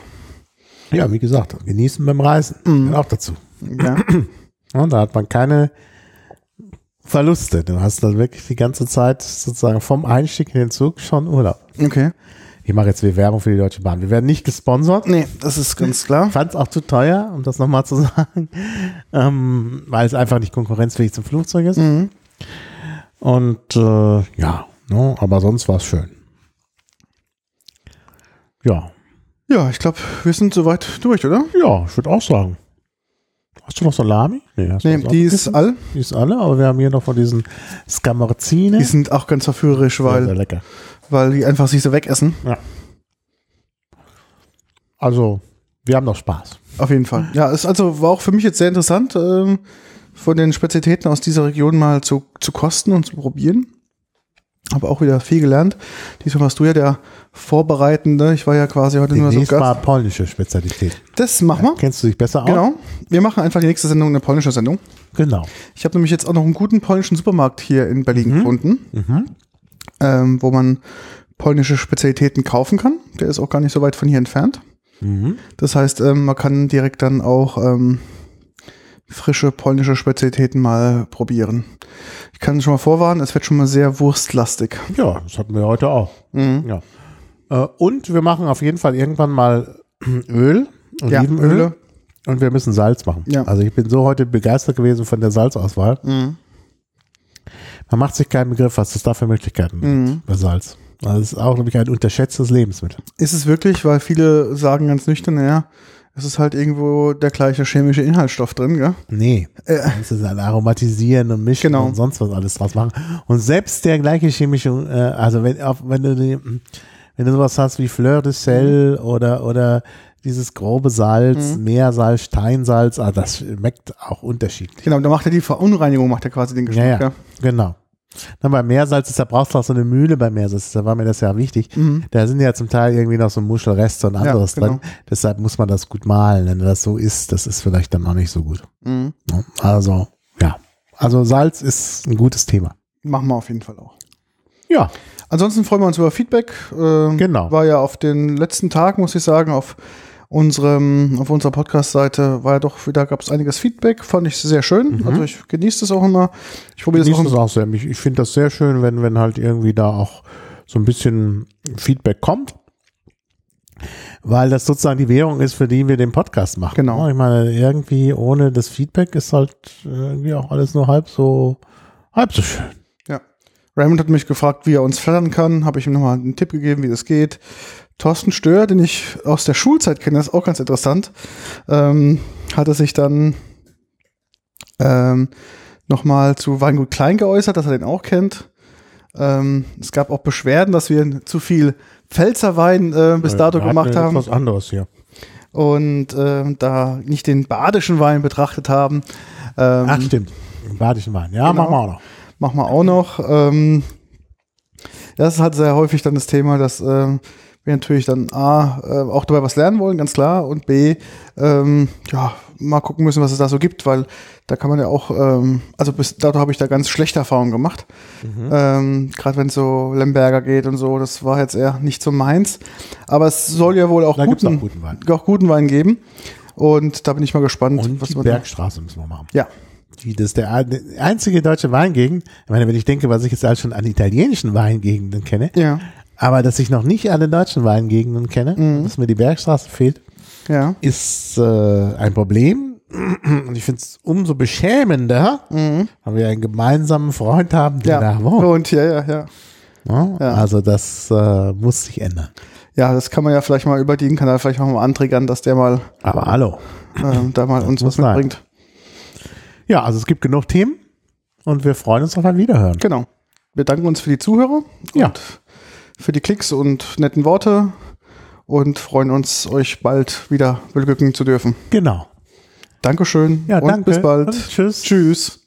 Ja, wie gesagt, genießen beim Reisen. Mhm. Auch dazu. Ja. (clears throat) Ja, da hat man keine Verluste. Du hast dann wirklich die ganze Zeit sozusagen vom Einstieg in den Zug schon Urlaub. Okay. Ich mache jetzt wieder Werbung für die Deutsche Bahn. Wir werden nicht gesponsert. Nee, das ist ganz klar. fand es auch zu teuer, um das nochmal zu (laughs) sagen, ähm, weil es einfach nicht konkurrenzfähig zum Flugzeug ist. Mhm. Und äh, ja, ne, aber sonst war es schön. Ja, Ja, ich glaube, wir sind soweit durch, oder? Ja, ich würde auch sagen. Hast du noch Salami? Nee, hast nee die ist all. Die ist alle, aber wir haben hier noch von diesen Scamorzine. Die sind auch ganz verführerisch, weil, sehr lecker. weil die einfach sich so wegessen. Ja. Also, wir haben noch Spaß. Auf jeden Fall. Ja, es also war auch für mich jetzt sehr interessant, ähm, von den Spezialitäten aus dieser Region mal zu, zu kosten und zu probieren. Habe auch wieder viel gelernt. Diesmal warst du ja der Vorbereitende. Ich war ja quasi heute nur so Gast. war polnische Spezialität. Das machen wir. kennst du dich besser aus? Genau. Wir machen einfach die nächste Sendung eine polnische Sendung. Genau. Ich habe nämlich jetzt auch noch einen guten polnischen Supermarkt hier in Berlin mhm. gefunden, mhm. Ähm, wo man polnische Spezialitäten kaufen kann. Der ist auch gar nicht so weit von hier entfernt. Mhm. Das heißt, ähm, man kann direkt dann auch ähm, frische polnische Spezialitäten mal probieren. Ich kann schon mal vorwarnen, es wird schon mal sehr wurstlastig. Ja, das hatten wir heute auch. Mhm. Ja. Äh, und wir machen auf jeden Fall irgendwann mal (clears throat) Öl, Olivenöl. Ja, und wir müssen Salz machen. Ja. Also ich bin so heute begeistert gewesen von der Salzauswahl. Mhm. Man macht sich keinen Begriff, was es da für Möglichkeiten gibt mhm. bei Salz. Also es ist auch nämlich ein unterschätztes Lebensmittel. Ist es wirklich, weil viele sagen ganz nüchtern, naja, es ist halt irgendwo der gleiche chemische Inhaltsstoff drin, gell? Nee. Äh. Das ist ein Aromatisieren und Mischen genau. und sonst was alles draus machen. Und selbst der gleiche chemische, äh, also wenn, auf, wenn du die, wenn du sowas hast wie Fleur de Sel mhm. oder, oder dieses grobe Salz, mhm. Meersalz, Steinsalz, ah, das schmeckt auch unterschiedlich. Genau, da macht er die Verunreinigung, macht er quasi den Geschmack. Ja, ja. ja. genau. Dann bei Meersalz da brauchst du auch so eine Mühle bei Meersalz, da war mir das ja wichtig. Mhm. Da sind ja zum Teil irgendwie noch so Muschelreste und anderes ja, genau. drin. Deshalb muss man das gut malen. Wenn das so ist, das ist vielleicht dann auch nicht so gut. Mhm. Also, ja. Also Salz ist ein gutes Thema. Machen wir auf jeden Fall auch. Ja. Ansonsten freuen wir uns über Feedback. Ähm, genau. War ja auf den letzten Tagen, muss ich sagen, auf unserem, auf unserer Podcast-Seite war ja doch wieder, gab es einiges Feedback, fand ich sehr schön. Mhm. Also ich genieße das auch immer. Ich probiere das auch, das auch sehr. Ich, ich finde das sehr schön, wenn, wenn halt irgendwie da auch so ein bisschen Feedback kommt. Weil das sozusagen die Währung ist, für die wir den Podcast machen. Genau. Ich meine, irgendwie ohne das Feedback ist halt irgendwie auch alles nur halb so, halb so schön. Ja. Raymond hat mich gefragt, wie er uns flattern kann. Habe ich ihm nochmal einen Tipp gegeben, wie das geht. Thorsten Stör, den ich aus der Schulzeit kenne, das ist auch ganz interessant, ähm, hatte sich dann ähm, nochmal zu Weingut Klein geäußert, dass er den auch kennt. Ähm, es gab auch Beschwerden, dass wir zu viel Pfälzerwein äh, bis dato ja, gemacht haben. Was anderes hier. Und äh, da nicht den badischen Wein betrachtet haben. Ähm, Ach stimmt, den badischen Wein. Ja, genau. machen wir auch noch. Machen wir auch noch. Ähm, das ist halt sehr häufig dann das Thema, dass ähm, wir natürlich dann A, äh, auch dabei was lernen wollen, ganz klar, und B, ähm, ja, mal gucken müssen, was es da so gibt, weil da kann man ja auch, ähm, also bis dato habe ich da ganz schlechte Erfahrungen gemacht. Mhm. Ähm, Gerade wenn es so Lemberger geht und so, das war jetzt eher nicht so meins. Aber es soll ja wohl auch, guten, auch guten, Wein. auch guten Wein geben. Und da bin ich mal gespannt. Und was die Bergstraße müssen wir machen. Ja. Die, das ist der einzige deutsche Weingegend. Ich meine, wenn ich denke, was ich jetzt alles schon an italienischen Weingegenden kenne. Ja. Aber dass ich noch nicht alle deutschen Weingegenden kenne, mhm. dass mir die Bergstraße fehlt, ja. ist äh, ein Problem. (clears throat) Und ich finde es umso beschämender, mhm. weil wir einen gemeinsamen Freund haben, der ja. da wohnt. Und ja, ja, ja. ja, ja. Also das äh, muss sich ändern. Ja, das kann man ja vielleicht mal über den Kanal vielleicht auch mal antriggern, dass der mal. Aber hallo. Äh, da mal uns was mitbringt. Sein. Ja, also es gibt genug Themen und wir freuen uns auf ein Wiederhören. Genau. Wir danken uns für die Zuhörer. Ja für die Klicks und netten Worte und freuen uns, euch bald wieder beglücken zu dürfen. Genau. Dankeschön ja, und danke. bis bald. Und tschüss. Tschüss.